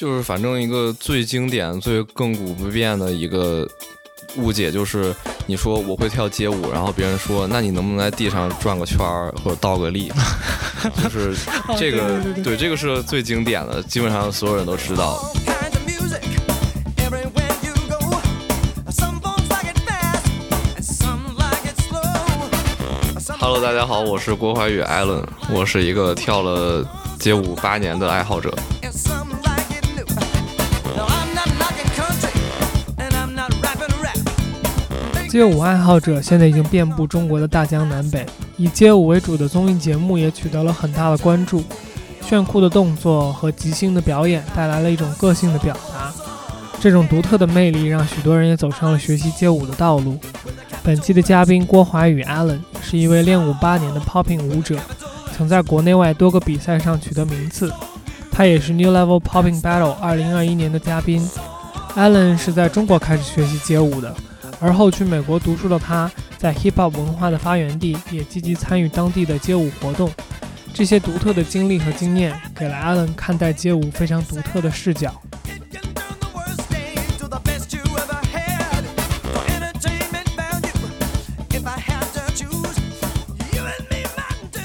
就是反正一个最经典、最亘古不变的一个误解，就是你说我会跳街舞，然后别人说那你能不能在地上转个圈儿或者倒个立，就是这个对这个是最经典的，基本上所有人都知道。Hello，大家好，我是郭怀宇艾伦，我是一个跳了街舞八年的爱好者。街舞爱好者现在已经遍布中国的大江南北，以街舞为主的综艺节目也取得了很大的关注。炫酷的动作和即兴的表演带来了一种个性的表达，这种独特的魅力让许多人也走上了学习街舞的道路。本期的嘉宾郭华宇 Allen 是一位练舞八年的 Popping 舞者，曾在国内外多个比赛上取得名次。他也是 New Level Popping Battle 2021年的嘉宾。Allen 是在中国开始学习街舞的。而后去美国读书的他，在 hip hop 文化的发源地也积极参与当地的街舞活动。这些独特的经历和经验，给了 Allen 看待街舞非常独特的视角。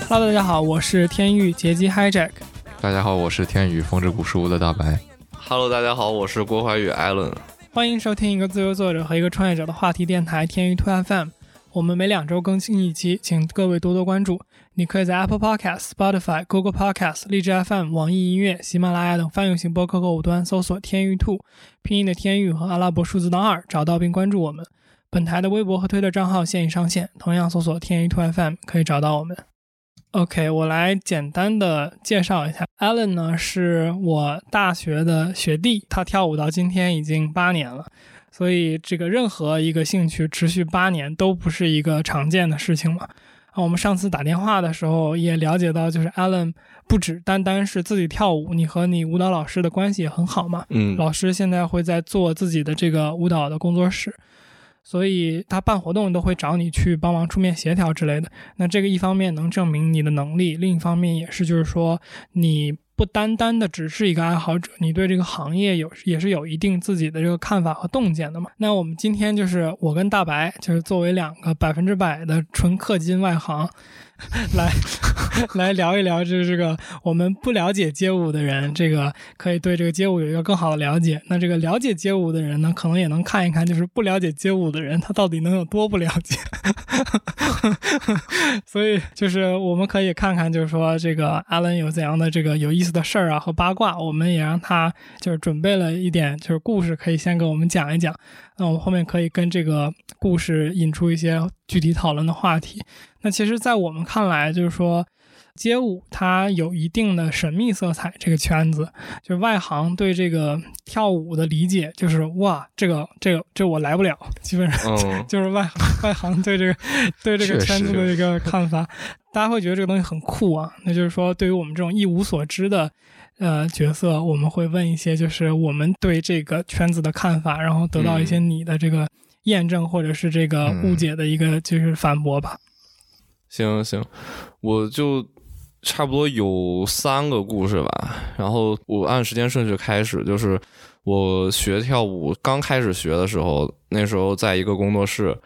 Hello，大家好，我是天域劫机 Hijack。大家好，我是天宇风之谷书屋的大白。Hello，大家好，我是郭怀宇 Allen。欢迎收听一个自由作者和一个创业者的话题电台天娱 Two FM。我们每两周更新一期，请各位多多关注。你可以在 Apple Podcast、Spotify、Google Podcast、荔枝 FM、网易音乐、喜马拉雅等泛用型播客客户端搜索“天娱 Two”，拼音的天娱和阿拉伯数字的二，找到并关注我们。本台的微博和推特账号现已上线，同样搜索“天娱 Two FM” 可以找到我们。OK，我来简单的介绍一下，Allen 呢是我大学的学弟，他跳舞到今天已经八年了，所以这个任何一个兴趣持续八年都不是一个常见的事情嘛。啊，我们上次打电话的时候也了解到，就是 Allen 不止单单是自己跳舞，你和你舞蹈老师的关系也很好嘛。嗯，老师现在会在做自己的这个舞蹈的工作室。所以他办活动都会找你去帮忙出面协调之类的。那这个一方面能证明你的能力，另一方面也是就是说你不单单的只是一个爱好者，你对这个行业有也是有一定自己的这个看法和洞见的嘛。那我们今天就是我跟大白，就是作为两个百分之百的纯氪金外行。来，来聊一聊，就是这个我们不了解街舞的人，这个可以对这个街舞有一个更好的了解。那这个了解街舞的人呢，可能也能看一看，就是不了解街舞的人，他到底能有多不了解。所以，就是我们可以看看，就是说这个阿伦有怎样的这个有意思的事儿啊和八卦，我们也让他就是准备了一点就是故事，可以先给我们讲一讲。那我们后面可以跟这个故事引出一些具体讨论的话题。那其实，在我们看来，就是说，街舞它有一定的神秘色彩。这个圈子，就是外行对这个跳舞的理解，就是哇，这个这个这我来不了。基本上 就是外行外行对这个对这个圈子的一个看法，大家会觉得这个东西很酷啊。那就是说，对于我们这种一无所知的。呃，角色我们会问一些，就是我们对这个圈子的看法，然后得到一些你的这个验证或者是这个误解的一个就是反驳吧。行行，我就差不多有三个故事吧，然后我按时间顺序开始，就是我学跳舞刚开始学的时候，那时候在一个工作室，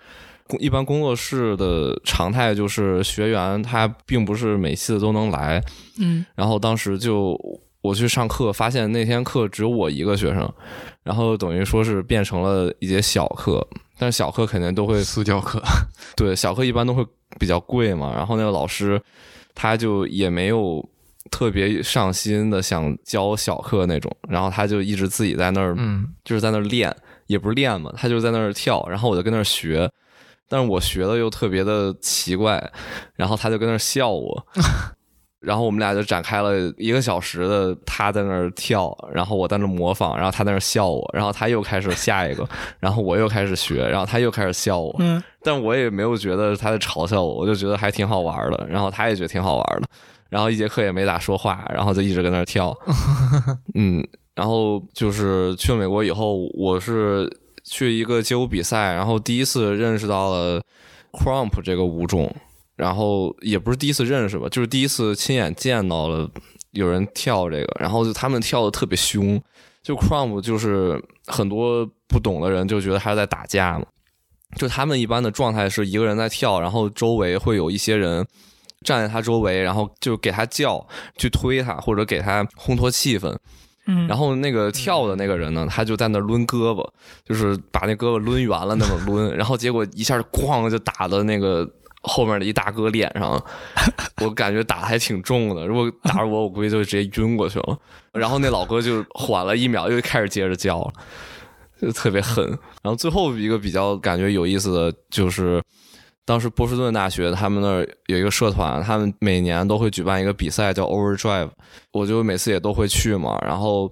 一般工作室的常态就是学员他并不是每次都能来，嗯，然后当时就。我去上课，发现那天课只有我一个学生，然后等于说是变成了一节小课，但是小课肯定都会私教课，对，小课一般都会比较贵嘛。然后那个老师他就也没有特别上心的想教小课那种，然后他就一直自己在那儿，嗯，就是在那儿练，也不是练嘛，他就在那儿跳，然后我就跟那儿学，但是我学的又特别的奇怪，然后他就跟那儿笑我。然后我们俩就展开了一个小时的，他在那儿跳，然后我在那模仿，然后他在那笑我，然后他又开始下一个，然后我又开始学，然后他又开始笑我，嗯，但我也没有觉得他在嘲笑我，我就觉得还挺好玩的，然后他也觉得挺好玩的，然后一节课也没咋说话，然后就一直跟那儿跳，嗯，然后就是去了美国以后，我是去一个街舞比赛，然后第一次认识到了 crump 这个舞种。然后也不是第一次认识吧，就是第一次亲眼见到了有人跳这个，然后就他们跳的特别凶，就 Crumb 就是很多不懂的人就觉得他是在打架嘛，就他们一般的状态是一个人在跳，然后周围会有一些人站在他周围，然后就给他叫，去推他或者给他烘托气氛。嗯，然后那个跳的那个人呢，他就在那抡胳膊，就是把那胳膊抡圆了那么抡，然后结果一下咣就打的那个后面的一大哥脸上，我感觉打的还挺重的。如果打着我，我估计就直接晕过去了。然后那老哥就缓了一秒，又开始接着叫了，就特别狠。然后最后一个比较感觉有意思的就是。当时波士顿大学他们那儿有一个社团，他们每年都会举办一个比赛叫 Overdrive，我就每次也都会去嘛。然后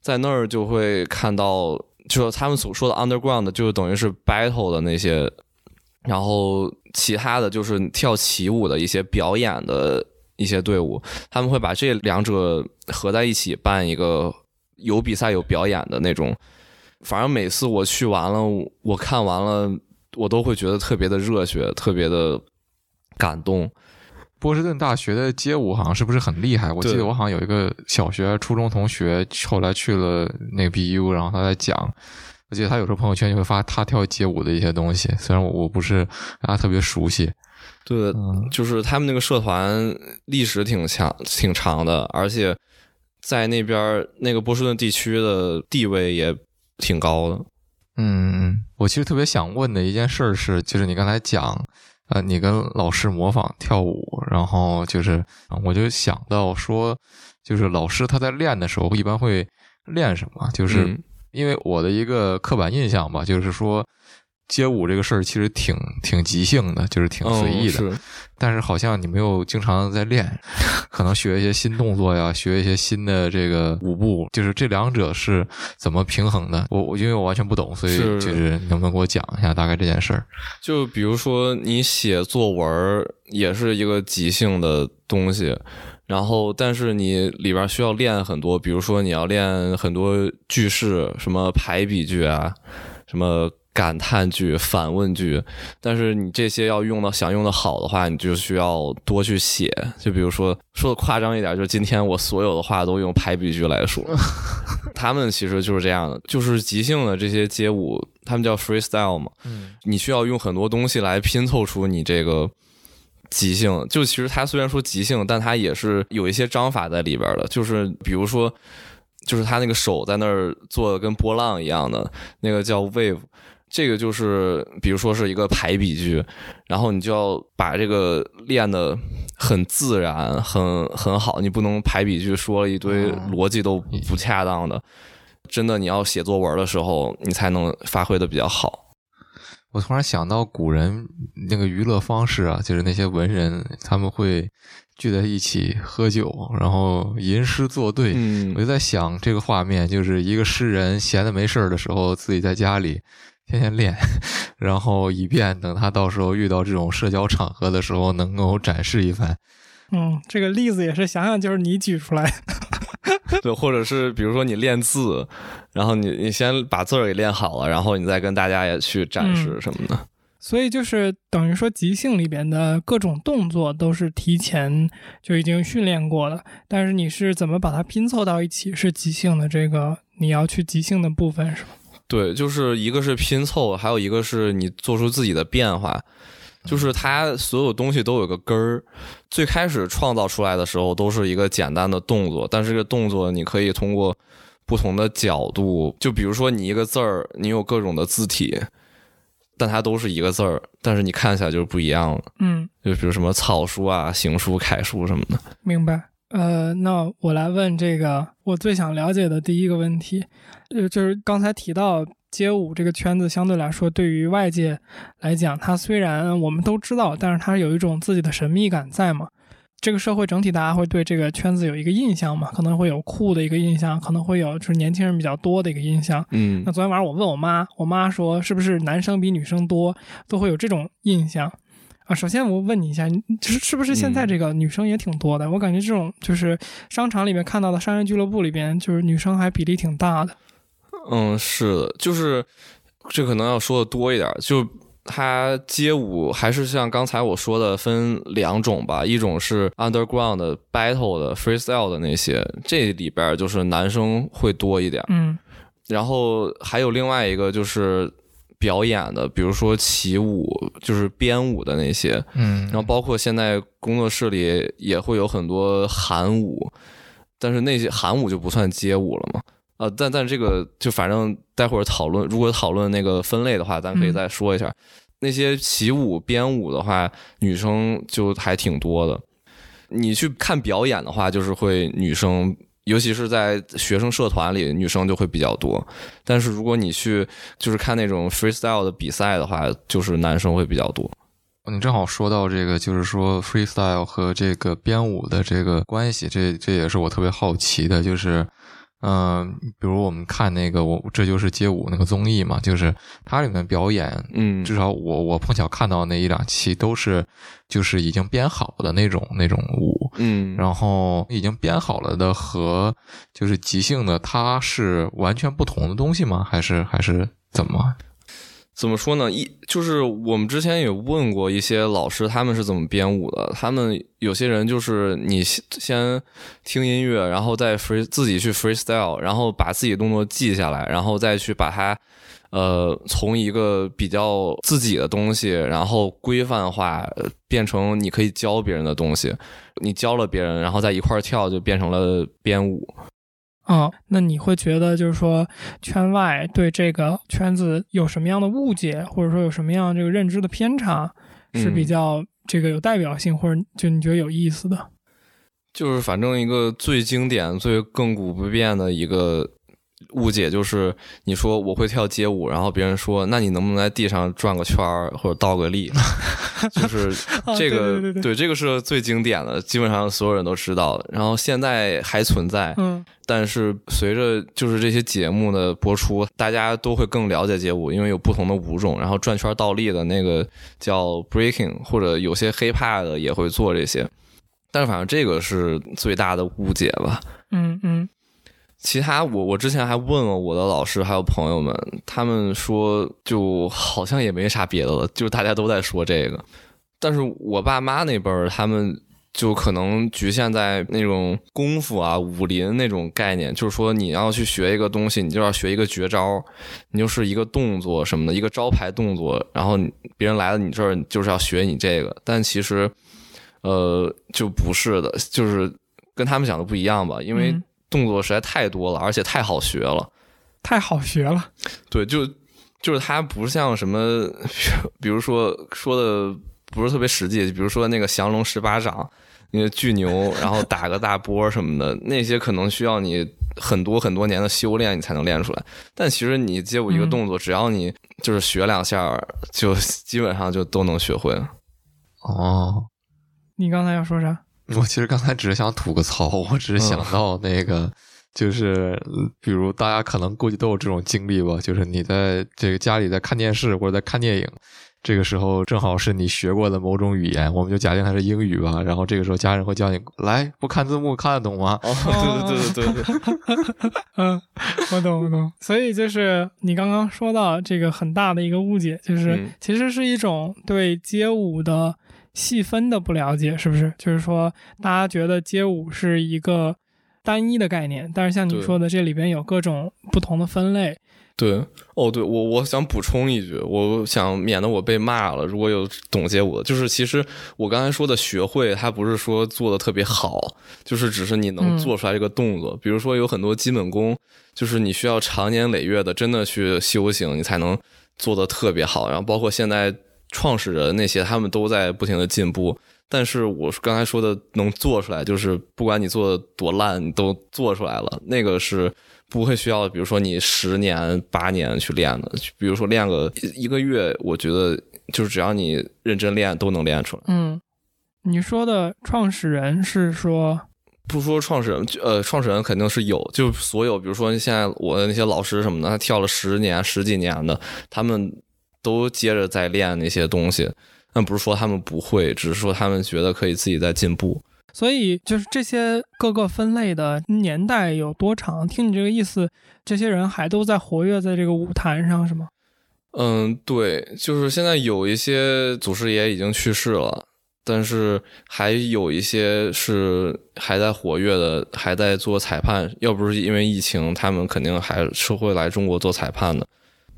在那儿就会看到，就是他们所说的 Underground，就等于是 Battle 的那些，然后其他的就是跳起舞的一些表演的一些队伍，他们会把这两者合在一起办一个有比赛有表演的那种。反正每次我去完了，我看完了。我都会觉得特别的热血，特别的感动。波士顿大学的街舞好像是不是很厉害？我记得我好像有一个小学、初中同学，后来去了那个 BU，然后他在讲。我记得他有时候朋友圈就会发他跳街舞的一些东西，虽然我我不是啊特别熟悉。对，就是他们那个社团历史挺强、挺长的，而且在那边那个波士顿地区的地位也挺高的。嗯，我其实特别想问的一件事是，就是你刚才讲，呃，你跟老师模仿跳舞，然后就是，我就想到说，就是老师他在练的时候一般会练什么？就是因为我的一个刻板印象吧，就是说。街舞这个事儿其实挺挺即兴的，就是挺随意的。但是好像你没有经常在练，可能学一些新动作呀，学一些新的这个舞步，就是这两者是怎么平衡的？我我因为我完全不懂，所以就是能不能给我讲一下大概这件事儿？就比如说你写作文也是一个即兴的东西，然后但是你里边需要练很多，比如说你要练很多句式，什么排比句啊，什么。感叹句、反问句，但是你这些要用到想用的好的话，你就需要多去写。就比如说说的夸张一点，就是今天我所有的话都用排比句来说。他们其实就是这样的，就是即兴的这些街舞，他们叫 freestyle 嘛。嗯，你需要用很多东西来拼凑出你这个即兴。就其实它虽然说即兴，但它也是有一些章法在里边的。就是比如说，就是他那个手在那儿做的跟波浪一样的那个叫 wave。这个就是，比如说是一个排比句，然后你就要把这个练的很自然、很很好。你不能排比句说了一堆逻辑都不恰当的，真的你要写作文的时候，你才能发挥的比较好。我突然想到古人那个娱乐方式啊，就是那些文人他们会聚在一起喝酒，然后吟诗作对。我就在想这个画面，就是一个诗人闲的没事儿的时候，自己在家里。天天练，然后以便等他到时候遇到这种社交场合的时候，能够展示一番。嗯，这个例子也是想想就是你举出来。对，或者是比如说你练字，然后你你先把字儿给练好了，然后你再跟大家也去展示什么的。所以就是等于说即兴里边的各种动作都是提前就已经训练过了，但是你是怎么把它拼凑到一起是即兴的这个你要去即兴的部分是吗？对，就是一个是拼凑，还有一个是你做出自己的变化。就是它所有东西都有个根儿，最开始创造出来的时候都是一个简单的动作，但是这个动作你可以通过不同的角度，就比如说你一个字儿，你有各种的字体，但它都是一个字儿，但是你看起来就是不一样了。嗯，就比如什么草书啊、行书、楷书什么的。明白。呃，那我来问这个我最想了解的第一个问题，呃，就是刚才提到街舞这个圈子相对来说，对于外界来讲，它虽然我们都知道，但是它有一种自己的神秘感在嘛。这个社会整体大家会对这个圈子有一个印象嘛？可能会有酷的一个印象，可能会有就是年轻人比较多的一个印象。嗯，那昨天晚上我问我妈，我妈说是不是男生比女生多，都会有这种印象。啊，首先我问你一下，就是是不是现在这个女生也挺多的？我感觉这种就是商场里面看到的商业俱乐部里边，就是女生还比例挺大的。嗯，是的，就是这可能要说的多一点。就它街舞还是像刚才我说的分两种吧，一种是 underground 的 battle 的 freestyle 的那些，这里边就是男生会多一点，嗯。然后还有另外一个就是表演的，比如说起舞，就是编舞的那些，嗯，然后包括现在工作室里也会有很多韩舞，但是那些韩舞就不算街舞了嘛。呃，但但这个就反正待会儿讨论，如果讨论那个分类的话，咱可以再说一下。那些起舞、编舞的话，女生就还挺多的。你去看表演的话，就是会女生，尤其是在学生社团里，女生就会比较多。但是如果你去就是看那种 freestyle 的比赛的话，就是男生会比较多。你正好说到这个，就是说 freestyle 和这个编舞的这个关系，这这也是我特别好奇的，就是。嗯，比如我们看那个我这就是街舞那个综艺嘛，就是它里面表演，嗯，至少我我碰巧看到那一两期都是就是已经编好的那种那种舞，嗯，然后已经编好了的和就是即兴的，它是完全不同的东西吗？还是还是怎么？怎么说呢？一就是我们之前也问过一些老师，他们是怎么编舞的。他们有些人就是你先听音乐，然后再 free 自己去 freestyle，然后把自己动作记下来，然后再去把它呃从一个比较自己的东西，然后规范化变成你可以教别人的东西。你教了别人，然后在一块儿跳，就变成了编舞。哦，那你会觉得就是说，圈外对这个圈子有什么样的误解，或者说有什么样这个认知的偏差，是比较这个有代表性，或者就你觉得有意思的？就是反正一个最经典、最亘古不变的一个误解，就是你说我会跳街舞，然后别人说，那你能不能在地上转个圈儿或者倒个立？就是这个，对这个是最经典的，基本上所有人都知道。然后现在还存在，嗯。但是随着就是这些节目的播出，大家都会更了解街舞，因为有不同的舞种。然后转圈倒立的那个叫 breaking，或者有些 hiphop 的也会做这些。但是反正这个是最大的误解吧。嗯嗯。其他我我之前还问了我的老师还有朋友们，他们说就好像也没啥别的了，就大家都在说这个。但是我爸妈那辈儿他们。就可能局限在那种功夫啊、武林那种概念，就是说你要去学一个东西，你就要学一个绝招，你就是一个动作什么的，一个招牌动作，然后别人来了你这儿就是要学你这个。但其实，呃，就不是的，就是跟他们讲的不一样吧，因为动作实在太多了，而且太好学了，太好学了。对，就就是它不像什么，比如说说的不是特别实际，比如说那个降龙十八掌。那个巨牛，然后打个大波什么的，那些可能需要你很多很多年的修炼，你才能练出来。但其实你街舞一个动作，只要你就是学两下，就基本上就都能学会了。哦，你刚才要说啥？我其实刚才只是想吐个槽，我只是想到那个，就是比如大家可能估计都有这种经历吧，就是你在这个家里在看电视或者在看电影。这个时候正好是你学过的某种语言，我们就假定它是英语吧。然后这个时候家人会叫你来，不看字幕看得懂吗？哦，对对对对对，嗯，我懂我懂。所以就是你刚刚说到这个很大的一个误解，就是其实是一种对街舞的细分的不了解，是不是？就是说大家觉得街舞是一个单一的概念，但是像你说的，这里边有各种不同的分类。对，哦，对我我想补充一句，我想免得我被骂了。如果有懂街舞的，就是其实我刚才说的学会，它不是说做的特别好，就是只是你能做出来这个动作。比如说有很多基本功，就是你需要长年累月的真的去修行，你才能做的特别好。然后包括现在创始人那些，他们都在不停的进步。但是我刚才说的能做出来，就是不管你做的多烂，你都做出来了，那个是。不会需要，比如说你十年八年去练的，比如说练个一个月，我觉得就是只要你认真练，都能练出来。嗯，你说的创始人是说，不说创始人，呃，创始人肯定是有，就所有，比如说现在我的那些老师什么的，他跳了十年十几年的，他们都接着在练那些东西。那不是说他们不会，只是说他们觉得可以自己在进步。所以就是这些各个分类的年代有多长？听你这个意思，这些人还都在活跃在这个舞台上，是吗？嗯，对，就是现在有一些祖师爷已经去世了，但是还有一些是还在活跃的，还在做裁判。要不是因为疫情，他们肯定还是会来中国做裁判的。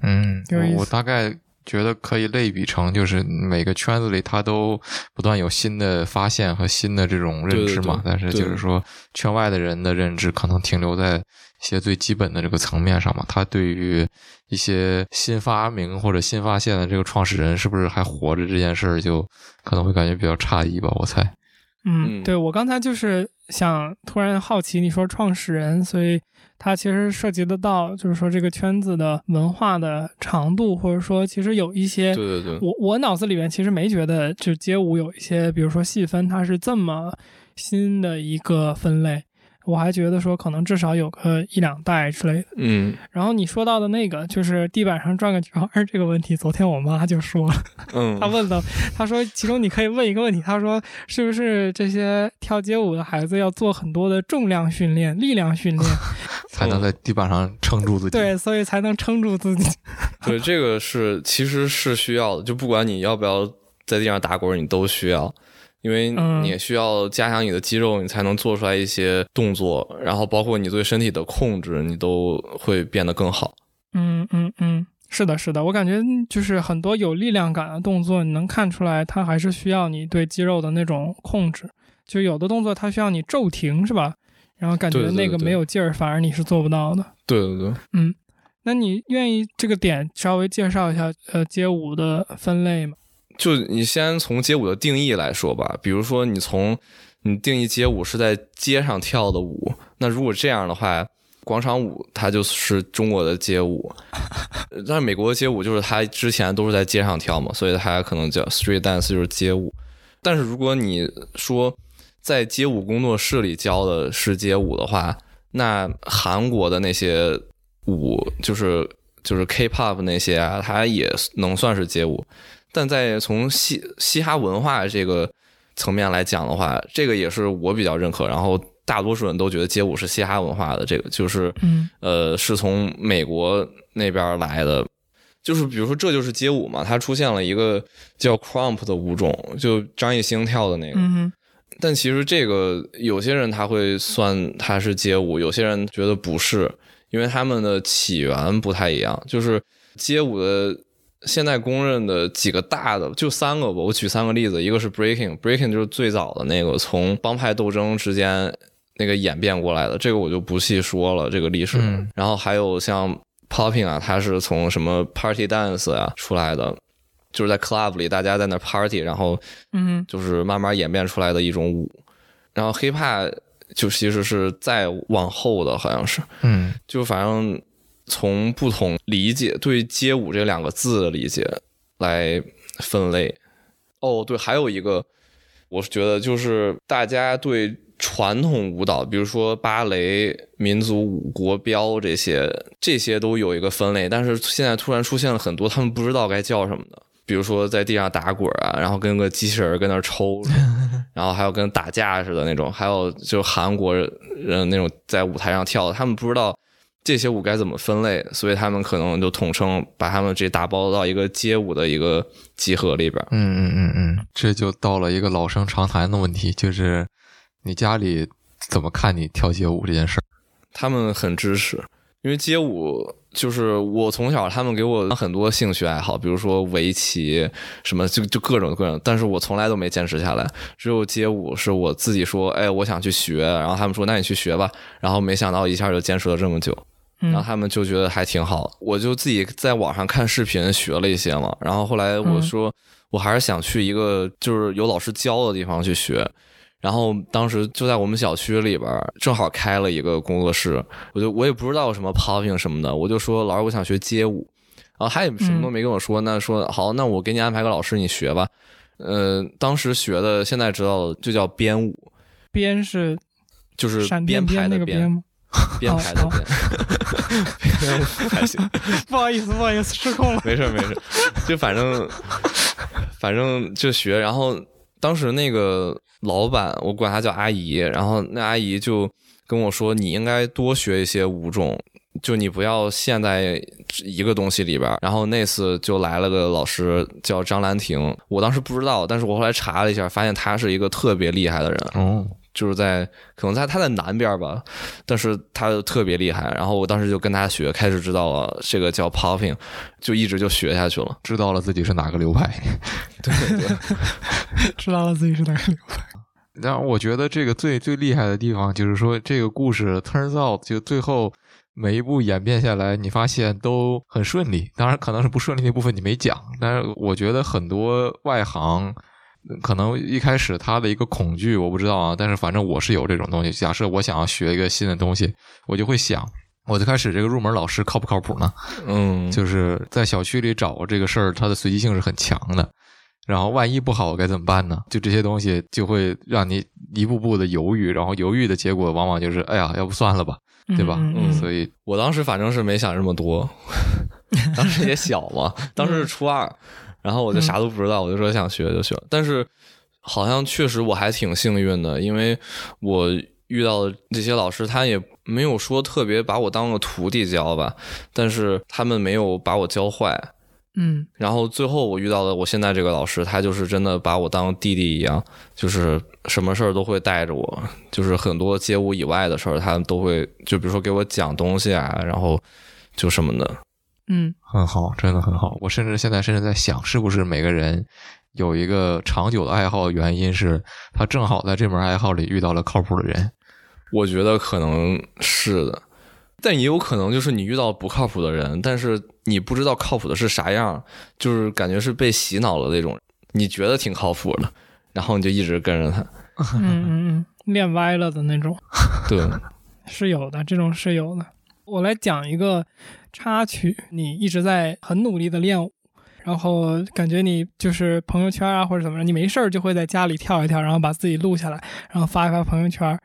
嗯，我大概觉得可以类比成，就是每个圈子里他都不断有新的发现和新的这种认知嘛。对对对但是就是说，圈外的人的认知可能停留在一些最基本的这个层面上嘛。他对于一些新发明或者新发现的这个创始人是不是还活着这件事儿，就可能会感觉比较诧异吧。我猜。嗯，嗯对我刚才就是想突然好奇，你说创始人，所以它其实涉及得到，就是说这个圈子的文化的长度，或者说其实有一些，对对对，我我脑子里面其实没觉得就街舞有一些，比如说细分，它是这么新的一个分类。我还觉得说可能至少有个一两代之类的。嗯然后你说到的那个就是地板上转个圈儿这个问题，昨天我妈就说了，嗯 她问了，她说其中你可以问一个问题，她说是不是这些跳街舞的孩子要做很多的重量训练、力量训练，才能在地板上撑住自己。对，所以才能撑住自己。对，这个是其实是需要的，就不管你要不要在地上打滚，你都需要，因为嗯你需要加强你的肌肉，你才能做出来一些动作，然后包括你对身体的控制，你都会变得更好。嗯嗯嗯，是的，是的，我感觉就是很多有力量感的动作，你能看出来它还是需要你对肌肉的那种控制。就有的动作它需要你骤停，是吧？然后感觉那个没有劲儿，反而你是做不到的。对对对，嗯，那你愿意这个点稍微介绍一下呃街舞的分类吗？就你先从街舞的定义来说吧，比如说你从你定义街舞是在街上跳的舞，那如果这样的话，广场舞它就是中国的街舞，呃但是美国的街舞就是它之前都是在街上跳嘛，所以它可能叫 street dance 就是街舞。但是如果你说在街舞工作室里教的是街舞的话，那韩国的那些舞就是就是 K-pop 那些啊，它也能算是街舞。但在从嘻嘻哈文化这个层面来讲的话，这个也是我比较认可。然后大多数人都觉得街舞是嘻哈文化的，这个就是嗯呃是从美国那边来的。就是比如说这就是街舞嘛，它出现了一个叫 crump 的舞种，就张艺兴跳的那个。但其实这个有些人他会算它是街舞，有些人觉得不是，因为他们的起源不太一样。就是街舞的现在公认的几个大的就三个吧，我举三个例子，一个是 breaking，breaking 就是最早的那个从帮派斗争之间那个演变过来的，这个我就不细说了这个历史。嗯然后还有像 popping 啊，它是从什么 party dance 啊出来的，就是在 club 里大家在那 party，然后嗯就是慢慢演变出来的一种舞。然后 hiphop 就其实是再往后的，好像是，嗯就反正从不同理解对街舞这两个字的理解来分类。哦，对，还有一个，我是觉得就是大家对传统舞蹈，比如说芭蕾、民族舞、国标这些，这些都有一个分类，但是现在突然出现了很多他们不知道该叫什么的。比如说在地上打滚啊，然后跟个机器人跟那儿抽，然后还有跟打架似的那种，还有就韩国人那种在舞台上跳的，他们不知道这些舞该怎么分类，所以他们可能就统称把他们这打包到一个街舞的一个集合里边。嗯嗯嗯嗯，这就到了一个老生常谈的问题，就是你家里怎么看你跳街舞这件事儿？他们很支持，因为街舞就是我从小他们给我很多兴趣爱好，比如说围棋什么，就就各种各种，但是我从来都没坚持下来。只有街舞是我自己说，哎，我想去学，然后他们说那你去学吧，然后没想到一下就坚持了这么久。然后嗯他们就觉得还挺好，我就自己在网上看视频学了一些嘛。然后后来我说，我还是想去一个就是有老师教的地方去学。然后当时就在我们小区里边儿，正好开了一个工作室，我就我也不知道什么 popping 什么的，我就说老师我想学街舞，然后他也什么都没跟我说，那说好，那我给你安排个老师，你学吧。呃，当时学的，现在知道的就叫编舞，编是就是闪编排的编，个编吗？编排的哦编，还行。不好意思，不好意思，失控了。没事没事，就反正反正就学，然后当时那个老板，我管他叫阿姨，然后那阿姨就跟我说，你应该多学一些舞种，就你不要陷在一个东西里边。然后那次就来了个老师叫张兰婷，我当时不知道，但是我后来查了一下，发现他是一个特别厉害的人，哦，就是在可能在他在南边吧，但是他特别厉害。然后我当时就跟他学，开始知道了这个叫 popping，就一直就学下去了。知道了自己是哪个流派。对对，知道了自己是哪个流派。但我觉得这个最最厉害的地方就是说，这个故事 turns out 就最后每一步演变下来，你发现都很顺利。当然，可能是不顺利那部分你没讲，但是我觉得很多外行可能一开始他的一个恐惧，我不知道啊，但是反正我是有这种东西。假设我想要学一个新的东西，我就会想，我最开始这个入门老师靠不靠谱呢？嗯，就是在小区里找这个事儿，它的随机性是很强的。然后万一不好该怎么办呢？就这些东西就会让你一步步的犹豫，然后犹豫的结果往往就是，哎呀，要不算了吧，对吧？嗯嗯所以我当时反正是没想这么多，当时也小嘛，当时是初二，然后我就啥都不知道，我就说想学就学。但是好像确实我还挺幸运的，因为我遇到的这些老师，他也没有说特别把我当个徒弟教吧，但是他们没有把我教坏。嗯然后最后我遇到的我现在这个老师，他就是真的把我当弟弟一样，就是什么事儿都会带着我，就是很多街舞以外的事儿，他都会就比如说给我讲东西啊，然后就什么的。嗯很好，真的很好。我甚至现在甚至在想，是不是每个人有一个长久的爱好，原因是他正好在这门爱好里遇到了靠谱的人。我觉得可能是的，但也有可能就是你遇到不靠谱的人，但是你不知道靠谱的是啥样，就是感觉是被洗脑了那种。你觉得挺靠谱的，然后你就一直跟着他。嗯嗯嗯，练歪了的那种 对，是有的，这种是有的。我来讲一个插曲，你一直在很努力的练舞，然后感觉你就是朋友圈啊或者怎么着，你没事儿就会在家里跳一跳，然后把自己录下来，然后发一发朋友圈。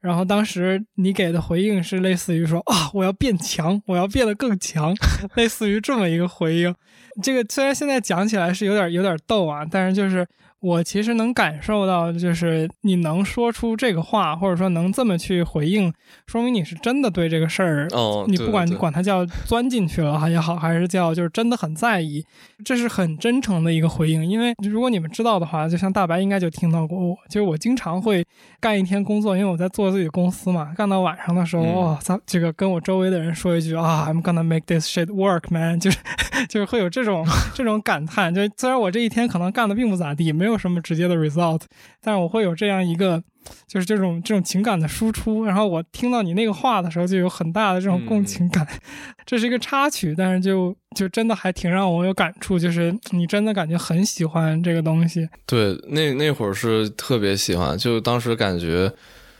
然后当时你给的回应是类似于说啊，我要变强，我要变得更强，类似于这么一个回应。这个虽然现在讲起来是有点有点逗啊，但是就是我其实能感受到，就是你能说出这个话，或者说能这么去回应，说明你是真的对这个事儿，哦，你不管你管它叫钻进去了也好，还是叫就是真的很在意，这是很真诚的一个回应。因为如果你们知道的话，就像大白应该就听到过我，就是我经常会干一天工作，因为我在做自己的公司嘛，干到晚上的时候，嗯哇、这个跟我周围的人说一句啊，I'm gonna make this shit work, man，就是 就是会有这种这种感叹。就虽然我这一天可能干的并不咋地，没有什么直接的 result，但是我会有这样一个。就是这种这种情感的输出，然后我听到你那个话的时候，就有很大的这种共情感。这是一个插曲，但是就就真的还挺让我有感触，就是你真的感觉很喜欢这个东西。对，那那会儿是特别喜欢，就当时感觉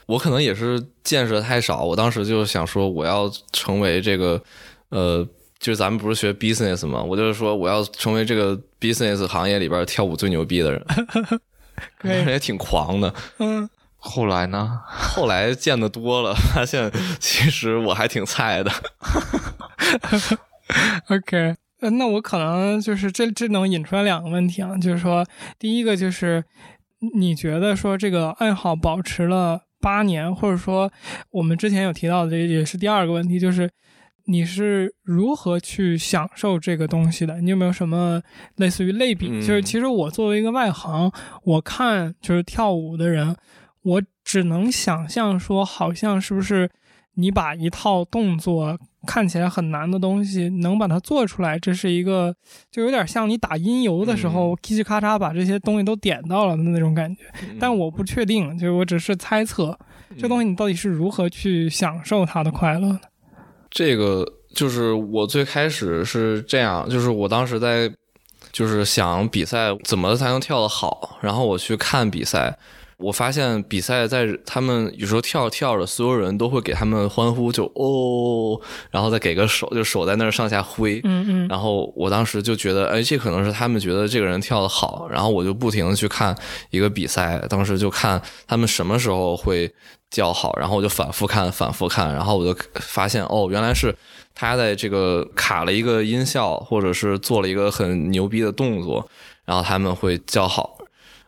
我可能也是见识太少，我当时就想说我要成为这个呃。就是咱们不是学 business 嘛，我就是说我要成为这个 business 行业里边跳舞最牛逼的人，可以，也挺狂的。嗯，后来呢？后来见的多了，发现其实我还挺菜的。OK，呃，那我可能就是这这能引出来两个问题啊，就是说，第一个就是你觉得说这个爱好保持了八年，或者说我们之前有提到的，这也是第二个问题，就是你是如何去享受这个东西的？你有没有什么类似于类比？嗯就是其实我作为一个外行，我看就是跳舞的人，我只能想象说，好像是不是你把一套动作看起来很难的东西，能把它做出来，这是一个就有点像你打音游的时候，叽叽咔嚓把这些东西都点到了的那种感觉。但我不确定，就是我只是猜测，这东西你到底是如何去享受它的快乐的？这个就是我最开始是这样，就是我当时在就是想比赛怎么才能跳得好，然后我去看比赛，我发现比赛在他们有时候跳着跳着，所有人都会给他们欢呼，就哦，然后再给个手，就手在那儿上下挥，嗯嗯然后我当时就觉得，哎，这可能是他们觉得这个人跳得好，然后我就不停的去看一个比赛，当时就看他们什么时候会叫好，然后我就反复看，反复看，然后我就发现，哦，原来是他在这个卡了一个音效，或者是做了一个很牛逼的动作，然后他们会叫好。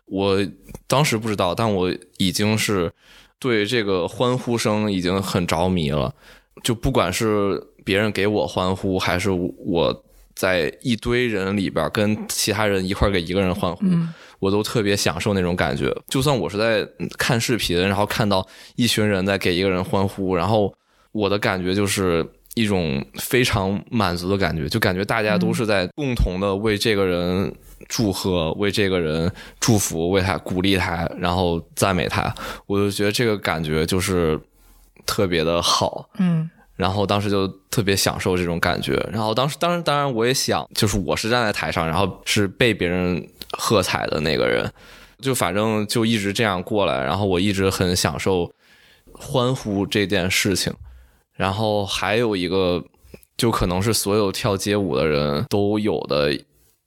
我当时不知道，但我已经是对这个欢呼声已经很着迷了。就不管是别人给我欢呼，还是我在一堆人里边跟其他人一块给一个人欢呼，嗯我都特别享受那种感觉。就算我是在看视频，然后看到一群人在给一个人欢呼，然后我的感觉就是一种非常满足的感觉，就感觉大家都是在共同的为这个人祝贺，为这个人祝福，为他鼓励他，然后赞美他。我就觉得这个感觉就是特别的好。嗯然后当时就特别享受这种感觉。然后当时，当然，当然，我也想，就是我是站在台上，然后是被别人喝彩的那个人，就反正就一直这样过来。然后我一直很享受欢呼这件事情。然后还有一个，就可能是所有跳街舞的人都有的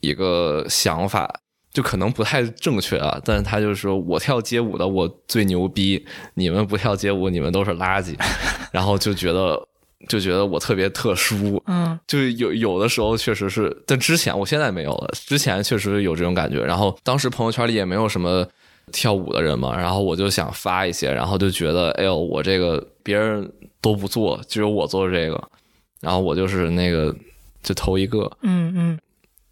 一个想法。就可能不太正确啊，但是他就是说我跳街舞的我最牛逼，你们不跳街舞，你们都是垃圾，然后就觉得就觉得我特别特殊，嗯就是有有的时候确实是，但之前我现在没有了，之前确实有这种感觉。然后当时朋友圈里也没有什么跳舞的人嘛，然后我就想发一些，然后就觉得，哎呦，我这个别人都不做，只有我做这个，然后我就是那个就头一个。嗯嗯。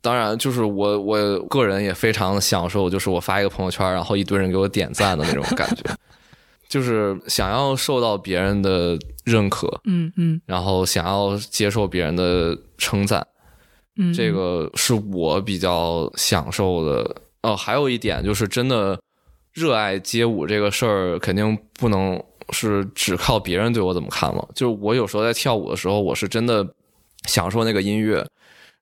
当然，就是我我个人也非常享受，就是我发一个朋友圈，然后一堆人给我点赞的那种感觉，就是想要受到别人的认可，嗯嗯。然后想要接受别人的称赞，嗯，这个是我比较享受的。哦，还有一点就是，真的热爱街舞这个事儿，肯定不能是只靠别人对我怎么看了。就是我有时候在跳舞的时候，我是真的享受那个音乐。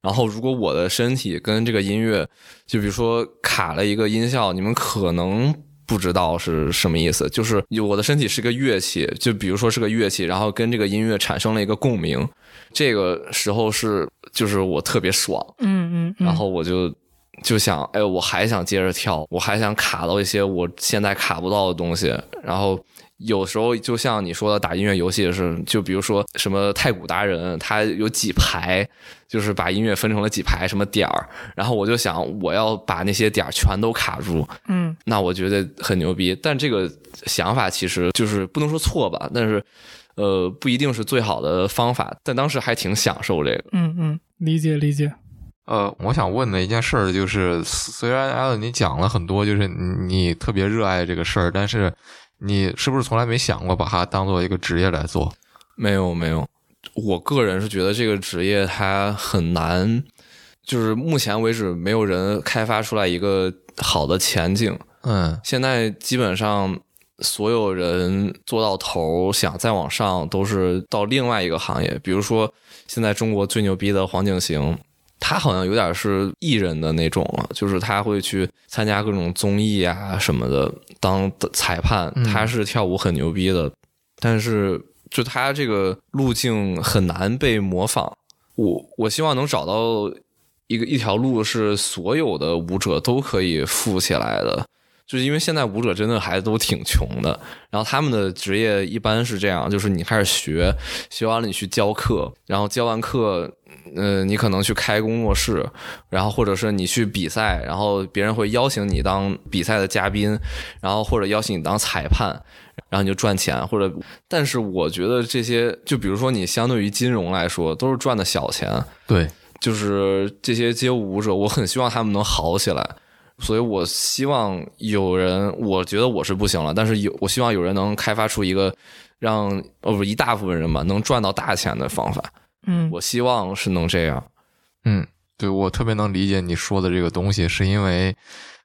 然后，如果我的身体跟这个音乐，就比如说卡了一个音效，你们可能不知道是什么意思。就是我的身体是个乐器，就比如说是个乐器，然后跟这个音乐产生了一个共鸣，这个时候是就是我特别爽，嗯嗯，嗯然后我就就想，哎，我还想接着跳，我还想卡到一些我现在卡不到的东西，然后。有时候就像你说的打音乐游戏是，就比如说什么太古达人，他有几排，就是把音乐分成了几排什么点儿，然后我就想我要把那些点儿全都卡住，嗯那我觉得很牛逼。但这个想法其实就是不能说错吧，但是呃不一定是最好的方法。但当时还挺享受这个。嗯嗯，理解理解。呃，我想问的一件事儿就是，虽然艾伦你讲了很多，就是你你特别热爱这个事儿，但是你是不是从来没想过把它当做一个职业来做？没有没有，我个人是觉得这个职业它很难，就是目前为止没有人开发出来一个好的前景。嗯现在基本上所有人做到头，想再往上都是到另外一个行业，比如说现在中国最牛逼的黄景行。他好像有点是艺人的那种了，就是他会去参加各种综艺啊什么的当裁判。嗯他是跳舞很牛逼的，但是就他这个路径很难被模仿。我我希望能找到一个一条路是所有的舞者都可以富起来的，就是因为现在舞者真的还都挺穷的，然后他们的职业一般是这样，就是你开始学，学完了你去教课，然后教完课。呃，你可能去开工作室，然后或者是你去比赛，然后别人会邀请你当比赛的嘉宾，然后或者邀请你当裁判，然后你就赚钱，或者，但是我觉得这些，就比如说你相对于金融来说，都是赚的小钱，对，就是这些街舞舞者，我很希望他们能好起来，所以我希望有人，我觉得我是不行了，但是有，我希望有人能开发出一个让哦不一大部分人吧能赚到大钱的方法，嗯我希望是能这样。嗯，对我特别能理解你说的这个东西，是因为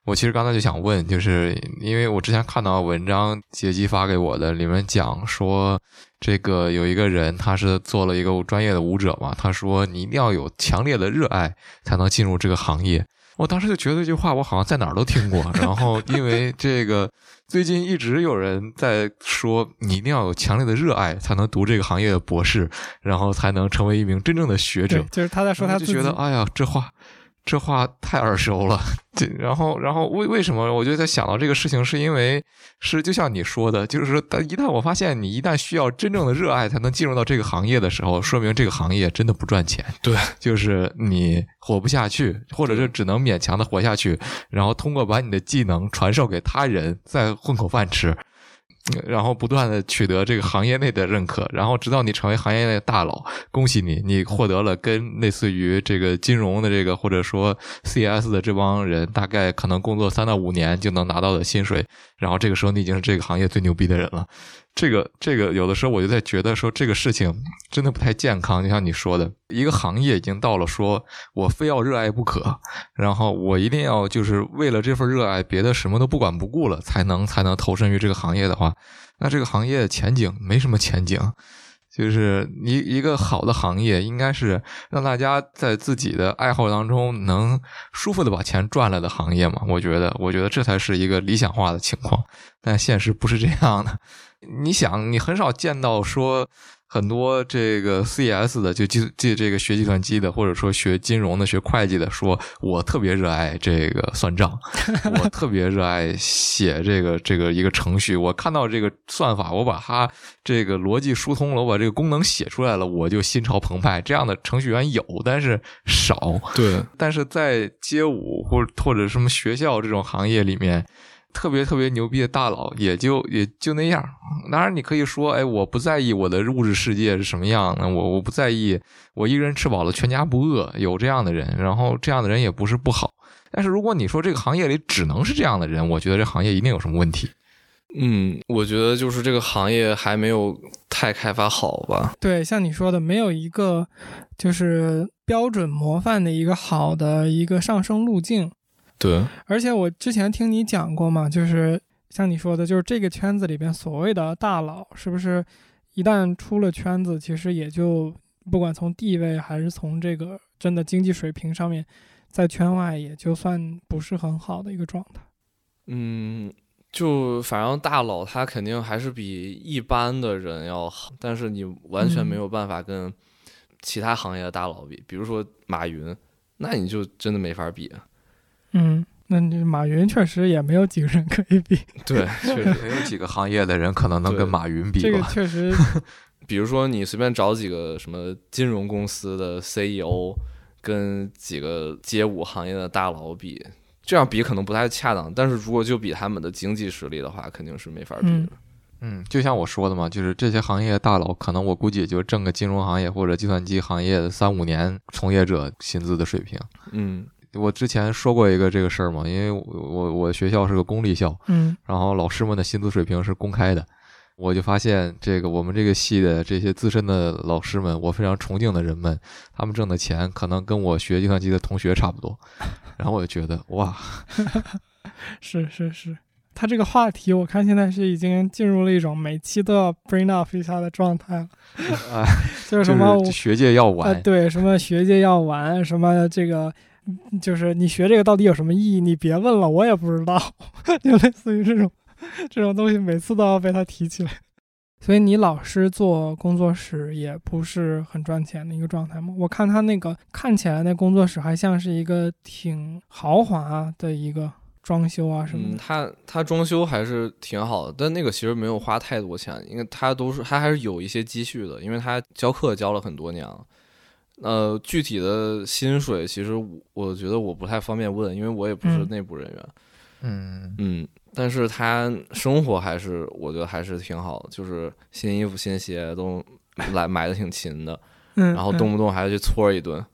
我其实刚才就想问，就是因为我之前看到文章杰基发给我的，里面讲说这个有一个人他是做了一个专业的舞者嘛，他说你一定要有强烈的热爱才能进入这个行业。我当时就觉得这句话我好像在哪儿都听过，然后因为这个最近一直有人在说你一定要有强烈的热爱才能读这个行业的博士，然后才能成为一名真正的学者，。就是他在说他就觉得，哎呀，这话这话太耳熟了。这然后然后为为什么我就在想到这个事情，是因为是就像你说的，就是说，但一旦我发现你一旦需要真正的热爱才能进入到这个行业的时候，说明这个行业真的不赚钱。对，就是你活不下去，或者是只能勉强的活下去，然后通过把你的技能传授给他人，再混口饭吃。然后不断的取得这个行业内的认可，然后直到你成为行业内的大佬，恭喜你，你获得了跟类似于这个金融的这个或者说 CS 的这帮人，大概可能工作三到五年就能拿到的薪水，然后这个时候你已经是这个行业最牛逼的人了。这个这个有的时候我就在觉得说这个事情真的不太健康，就像你说的，一个行业已经到了说我非要热爱不可，然后我一定要就是为了这份热爱，别的什么都不管不顾了，才能才能投身于这个行业的话，那这个行业前景没什么前景。就是一一个好的行业，应该是让大家在自己的爱好当中能舒服的把钱赚来的行业嘛？我觉得，我觉得这才是一个理想化的情况，但现实不是这样的。你想，你很少见到说。很多这个 CS 的，就计计这个学计算机的，或者说学金融的、学会计的，说我特别热爱这个算账，我特别热爱写这个这个一个程序。我看到这个算法，我把它这个逻辑疏通了，我把这个功能写出来了，我就心潮澎湃。这样的程序员有，但是少。对，但是在街舞或或者什么学校这种行业里面。特别特别牛逼的大佬也就也就那样。当然，你可以说，哎，我不在意我的物质世界是什么样的，我我不在意，我一个人吃饱了全家不饿，有这样的人，然后这样的人也不是不好。但是，如果你说这个行业里只能是这样的人，我觉得这行业一定有什么问题。嗯，我觉得就是这个行业还没有太开发好吧？对，像你说的，没有一个就是标准模范的一个好的一个上升路径。对，而且我之前听你讲过嘛，就是像你说的，就是这个圈子里边所谓的大佬，是不是一旦出了圈子，其实也就不管从地位还是从这个真的经济水平上面，在圈外也就算不是很好的一个状态。嗯，就反正大佬他肯定还是比一般的人要好，但是你完全没有办法跟其他行业的大佬比，比如说马云，那你就真的没法比。嗯，那你马云确实也没有几个人可以比。对，确实没有几个行业的人可能能跟马云比吧。这个确实，比如说你随便找几个什么金融公司的 CEO，跟几个街舞行业的大佬比，这样比可能不太恰当。但是如果就比他们的经济实力的话，肯定是没法比的。嗯，就像我说的嘛，就是这些行业大佬，可能我估计也就挣个金融行业或者计算机行业的三五年从业者薪资的水平。嗯。我之前说过一个这个事儿嘛，因为我我我学校是个公立校，嗯，然后老师们的薪资水平是公开的，我就发现这个我们这个系的这些资深的老师们，我非常崇敬的人们，他们挣的钱可能跟我学计算机的同学差不多，然后我就觉得哇，是是是，他这个话题我看现在是已经进入了一种每期都要 bring up 一下的状态了，啊，就是什么学界要玩，对，什么学界要玩，什么这个。就是你学这个到底有什么意义？你别问了，我也不知道。就类似于这种这种东西，每次都要被他提起来。所以你老师做工作室也不是很赚钱的一个状态吗？我看他那个看起来那工作室还像是一个挺豪华的一个装修啊什么的。他他装修还是挺好的，但那个其实没有花太多钱，因为他都是他还是有一些积蓄的，因为他教课教了很多年了。呃，具体的薪水其实我觉得我不太方便问，因为我也不是内部人员。嗯嗯，但是他生活还是我觉得还是挺好的，就是新衣服新鞋都来买的挺勤的，然后动不动还要去搓一顿。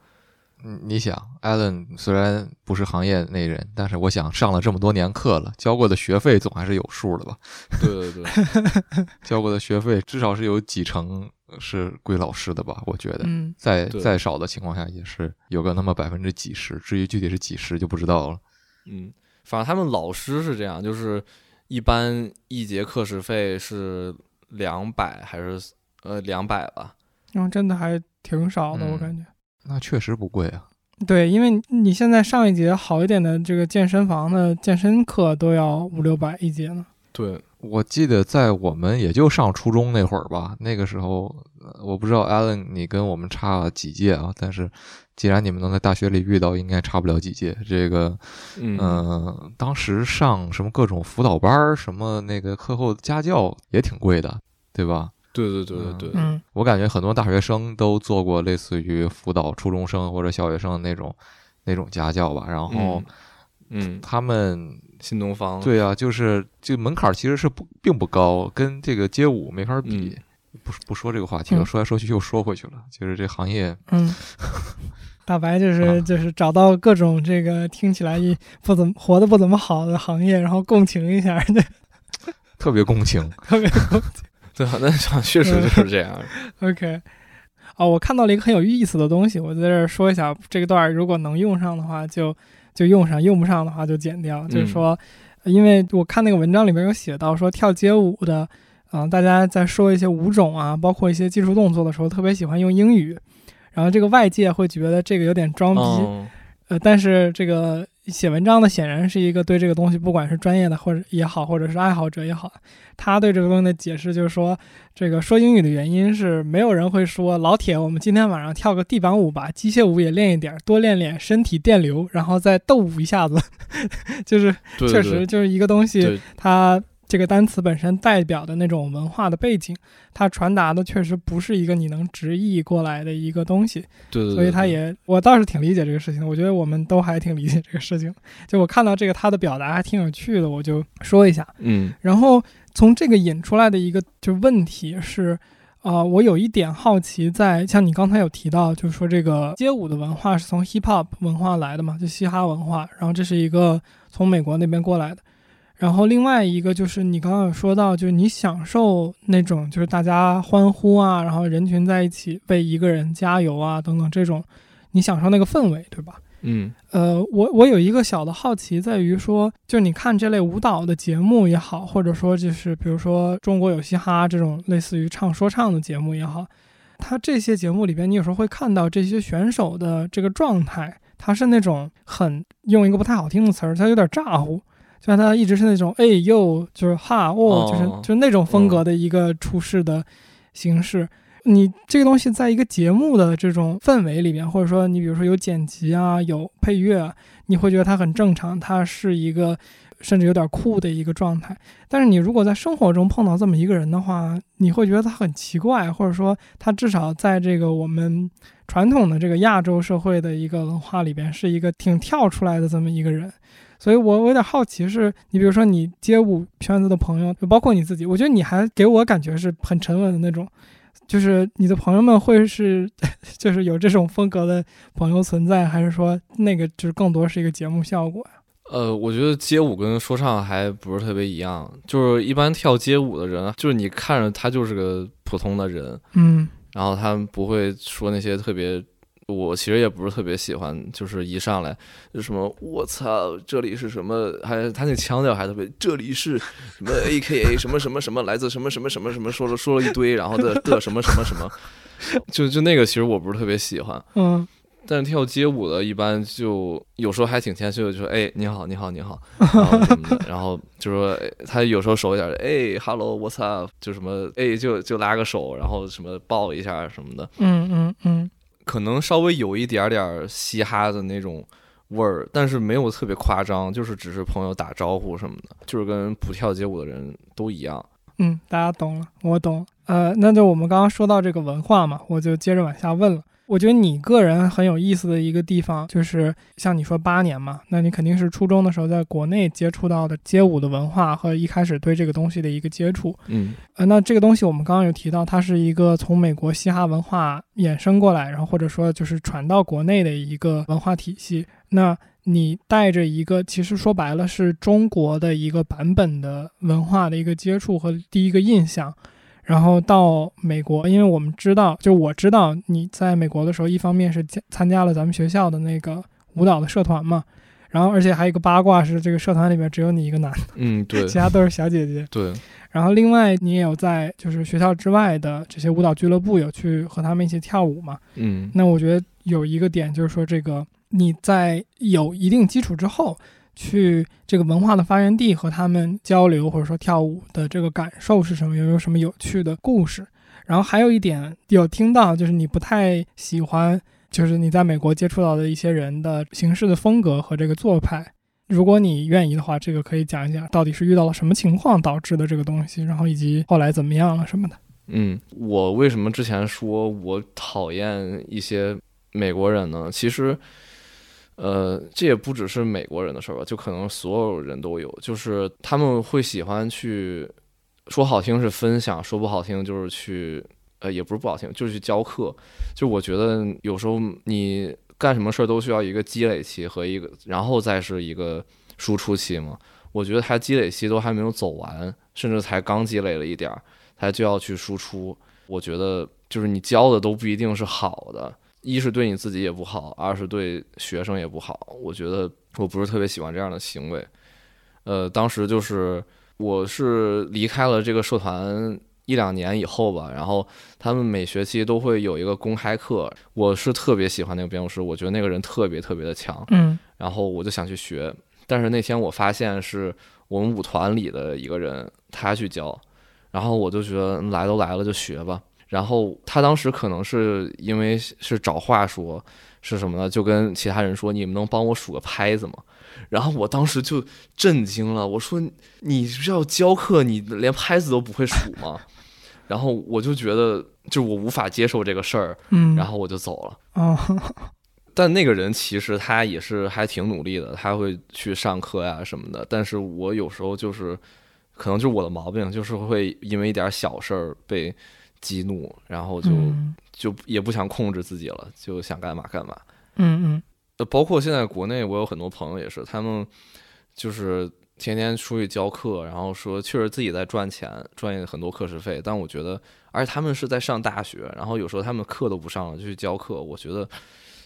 嗯，你想，Allen 虽然不是行业内人，但是我想上了这么多年课了，交过的学费总还是有数的吧？对对对，交过的学费至少是有几成。是归老师的吧？我觉得，嗯再再少的情况下也是有个那么百分之几十。至于具体是几十就不知道了。嗯，反正他们老师是这样，就是一般一节课时费是两百还是呃两百吧？然后真的还挺少的，我感觉。那确实不贵啊。对，因为你现在上一节好一点的这个健身房的健身课都要五六百一节呢。对。我记得在我们也就上初中那会儿吧，那个时候我不知道 Allen 你跟我们差几届啊？但是既然你们能在大学里遇到，应该差不了几届。这个，嗯，当时上什么各种辅导班什么那个课后家教也挺贵的，对吧？对对对对对。嗯，我感觉很多大学生都做过类似于辅导初中生或者小学生那种那种家教吧，然后。嗯，他们新东方，对啊，就是这个门槛其实是不并不高，跟这个街舞没法比。不不说这个话题了，嗯说来说去又说回去了，就是这行业嗯，大白就是啊就是找到各种这个听起来一不怎么活的不怎么好的行业，然后共情一下，对，特别共情。特别共情 对啊，那确实就是这样。OK，哦，我看到了一个很有意思的东西，我在这儿说一下，这个段儿如果能用上的话就就用上，用不上的话就剪掉。就是说，因为我看那个文章里面有写到说跳街舞的，嗯、大家在说一些舞种啊，包括一些技术动作的时候，特别喜欢用英语，然后这个外界会觉得这个有点装逼，哦呃，但是这个写文章的显然是一个对这个东西，不管是专业的或者也好，或者是爱好者也好，他对这个东西的解释就是说，这个说英语的原因是没有人会说老铁，我们今天晚上跳个地板舞吧，机械舞也练一点，多练练身体电流，然后再斗舞一下子，就是确实就是一个东西，对，它这个单词本身代表的那种文化的背景，它传达的确实不是一个你能直译过来的一个东西。对对对，所以它也，我倒是挺理解这个事情的。我觉得我们都还挺理解这个事情。就我看到这个他的表达还挺有趣的，我就说一下。嗯然后从这个引出来的一个就问题是，啊、我有一点好奇在，像你刚才有提到，就是说这个街舞的文化是从 hip hop 文化来的嘛，就嘻哈文化，然后这是一个从美国那边过来的。然后另外一个就是你刚刚有说到，就是你享受那种就是大家欢呼啊，然后人群在一起为一个人加油啊等等这种，你享受那个氛围，对吧？嗯呃，我我有一个小的好奇在于说，就你看这类舞蹈的节目也好，或者说就是比如说中国有嘻哈这种类似于唱说唱的节目也好，它这些节目里边，你有时候会看到这些选手的这个状态，他是那种很用一个不太好听的词儿，他有点咋呼，就像他一直是那种哎呦，就是哈哦，就是哦就是那种风格的一个出世的形式。你这个东西在一个节目的这种氛围里面，或者说你比如说有剪辑啊，有配乐啊，你会觉得它很正常，它是一个甚至有点酷的一个状态。但是你如果在生活中碰到这么一个人的话，你会觉得他很奇怪，或者说他至少在这个我们传统的这个亚洲社会的一个文化里边，是一个挺跳出来的这么一个人。所以我我有点好奇是，你比如说你街舞圈子的朋友，就包括你自己，我觉得你还给我感觉是很沉稳的那种。就是你的朋友们会是，就是有这种风格的朋友存在，还是说那个就是更多是一个节目效果呀？呃，我觉得街舞跟说唱还不是特别一样，就是一般跳街舞的人，就是你看着他就是个普通的人，嗯然后他们不会说那些特别，我其实也不是特别喜欢，就是一上来就什么我操，这里是什么，还他那腔调还特别，这里是什么 A K A 什么什么什么来自什么什么什么什么，说了说了一堆，然后的的什么什么什么，就就那个其实我不是特别喜欢。嗯但是跳街舞的，一般就有时候还挺谦虚的，就说：“哎，你好，你好，你好。” 然后什么的，然后就说哎他有时候熟一点的，哎，hello，what's up，就什么，哎，就就拉个手，然后什么抱一下什么的，嗯嗯嗯可能稍微有一点点嘻哈的那种味儿，但是没有特别夸张，就是只是朋友打招呼什么的，就是跟不跳街舞的人都一样。嗯，大家懂了，我懂。呃，那就我们刚刚说到这个文化嘛，我就接着往下问了。我觉得你个人很有意思的一个地方，就是像你说八年嘛，那你肯定是初中的时候在国内接触到的街舞的文化和一开始对这个东西的一个接触。嗯呃，那这个东西我们刚刚有提到，它是一个从美国嘻哈文化衍生过来，然后或者说就是传到国内的一个文化体系。那你带着一个，其实说白了是中国的一个版本的文化的一个接触和第一个印象，然后到美国，因为我们知道，就我知道你在美国的时候，一方面是加参加了咱们学校的那个舞蹈的社团嘛，然后而且还有一个八卦是这个社团里面只有你一个男的，嗯，对其他都是小姐姐。对，然后另外你也有在就是学校之外的这些舞蹈俱乐部有去和他们一起跳舞嘛？嗯那我觉得有一个点就是说，这个你在有一定基础之后，去这个文化的发源地和他们交流或者说跳舞的这个感受是什么？有没有什么有趣的故事？然后还有一点有听到，就是你不太喜欢，就是你在美国接触到的一些人的行事的风格和这个做派。如果你愿意的话，这个可以讲一讲，到底是遇到了什么情况导致的这个东西，然后以及后来怎么样了什么的。嗯，我为什么之前说我讨厌一些美国人呢？其实，呃，这也不只是美国人的事儿吧，就可能所有人都有，就是他们会喜欢去说好听是分享，说不好听就是去，呃，也不是不好听，就是去教课。就我觉得有时候你干什么事儿都需要一个积累期和一个，然后再是一个输出期嘛。我觉得他积累期都还没有走完，甚至才刚积累了一点儿，他就要去输出。我觉得就是你教的都不一定是好的。一是对你自己也不好，二是对学生也不好。我觉得我不是特别喜欢这样的行为。呃，当时就是我是离开了这个社团一两年以后吧，然后他们每学期都会有一个公开课。我是特别喜欢那个编舞师，我觉得那个人特别特别的强。嗯，然后我就想去学，但是那天我发现是我们舞团里的一个人他去教，然后我就觉得来都来了就学吧。然后他当时可能是因为是找话说，是什么呢？就跟其他人说：“你们能帮我数个拍子吗？”然后我当时就震惊了，我说：“你是要教课，你连拍子都不会数吗？” 然后我就觉得，就我无法接受这个事儿，嗯，然后我就走了。哦，但那个人其实他也是还挺努力的，他会去上课呀什么的。但是我有时候就是，可能就是我的毛病，就是会因为一点小事儿被。激怒，然后就就也不想控制自己了，就想干嘛干嘛。嗯嗯。呃，包括现在国内，我有很多朋友也是，他们就是天天出去教课，然后说确实自己在赚钱，赚很多课时费。但我觉得，而且他们是在上大学，然后有时候他们课都不上了，就去教课。我觉得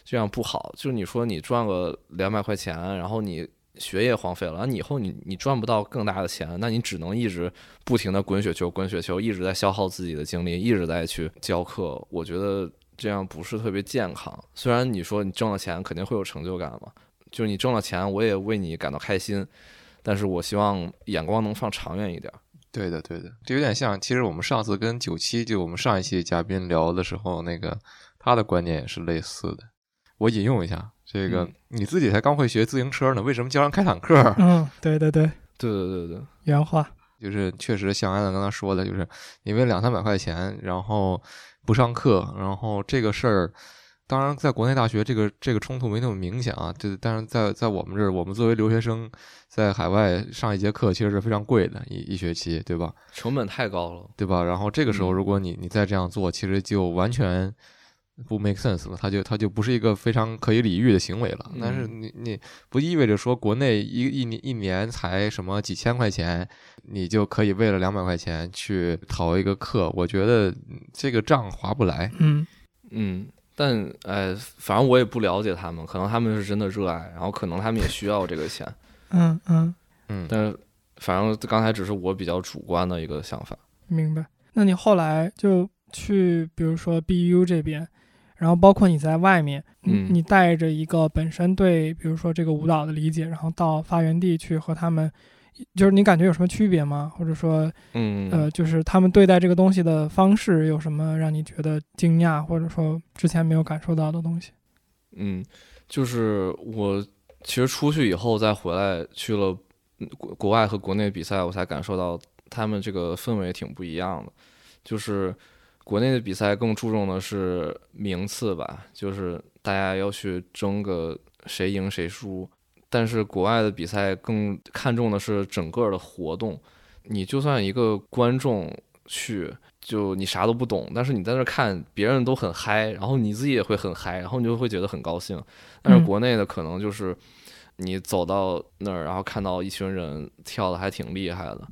这样不好。就是你说你赚个两百块钱，然后你。学业荒废了，你以后你你赚不到更大的钱，那你只能一直不停的滚雪球，滚雪球，一直在消耗自己的精力，一直在去教课。我觉得这样不是特别健康。虽然你说你挣了钱肯定会有成就感嘛，就你挣了钱，我也为你感到开心，但是我希望眼光能放长远一点。对的，对的，这有点像，其实我们上次跟九七就我们上一期嘉宾聊的时候，那个他的观点也是类似的。我引用一下。这个你自己才刚会学自行车呢，为什么教人开坦克？嗯，对对对，对对对对，原话就是确实像艾伦刚才说的，就是因为两三百块钱，然后不上课，然后这个事儿，当然在国内大学这个这个冲突没那么明显啊，这但是在在我们这儿，我们作为留学生在海外上一节课其实是非常贵的，一一学期，对吧？成本太高了，对吧？然后这个时候如果你你再这样做，其实就完全。不 make sense 了，他就他就不是一个非常可以理喻的行为了。但是你你不意味着说国内一一年一年才什么几千块钱，你就可以为了两百块钱去逃一个课？我觉得这个账划不来。嗯嗯，但哎，反正我也不了解他们，可能他们是真的热爱，然后可能他们也需要这个钱。嗯嗯嗯，但是反正刚才只是我比较主观的一个想法。明白。那你后来就去，比如说 BU 这边。然后包括你在外面，嗯，你带着一个本身对，比如说这个舞蹈的理解，然后到发源地去和他们，就是你感觉有什么区别吗？或者说，嗯，呃，就是他们对待这个东西的方式有什么让你觉得惊讶，或者说之前没有感受到的东西？嗯，就是我其实出去以后再回来去了国国外和国内比赛，我才感受到他们这个氛围挺不一样的，就是。国内的比赛更注重的是名次吧，就是大家要去争个谁赢谁输。但是国外的比赛更看重的是整个的活动。你就算一个观众去，就你啥都不懂，但是你在那看，别人都很嗨，然后你自己也会很嗨，然后你就会觉得很高兴。但是国内的可能就是你走到那儿，然后看到一群人跳的还挺厉害的。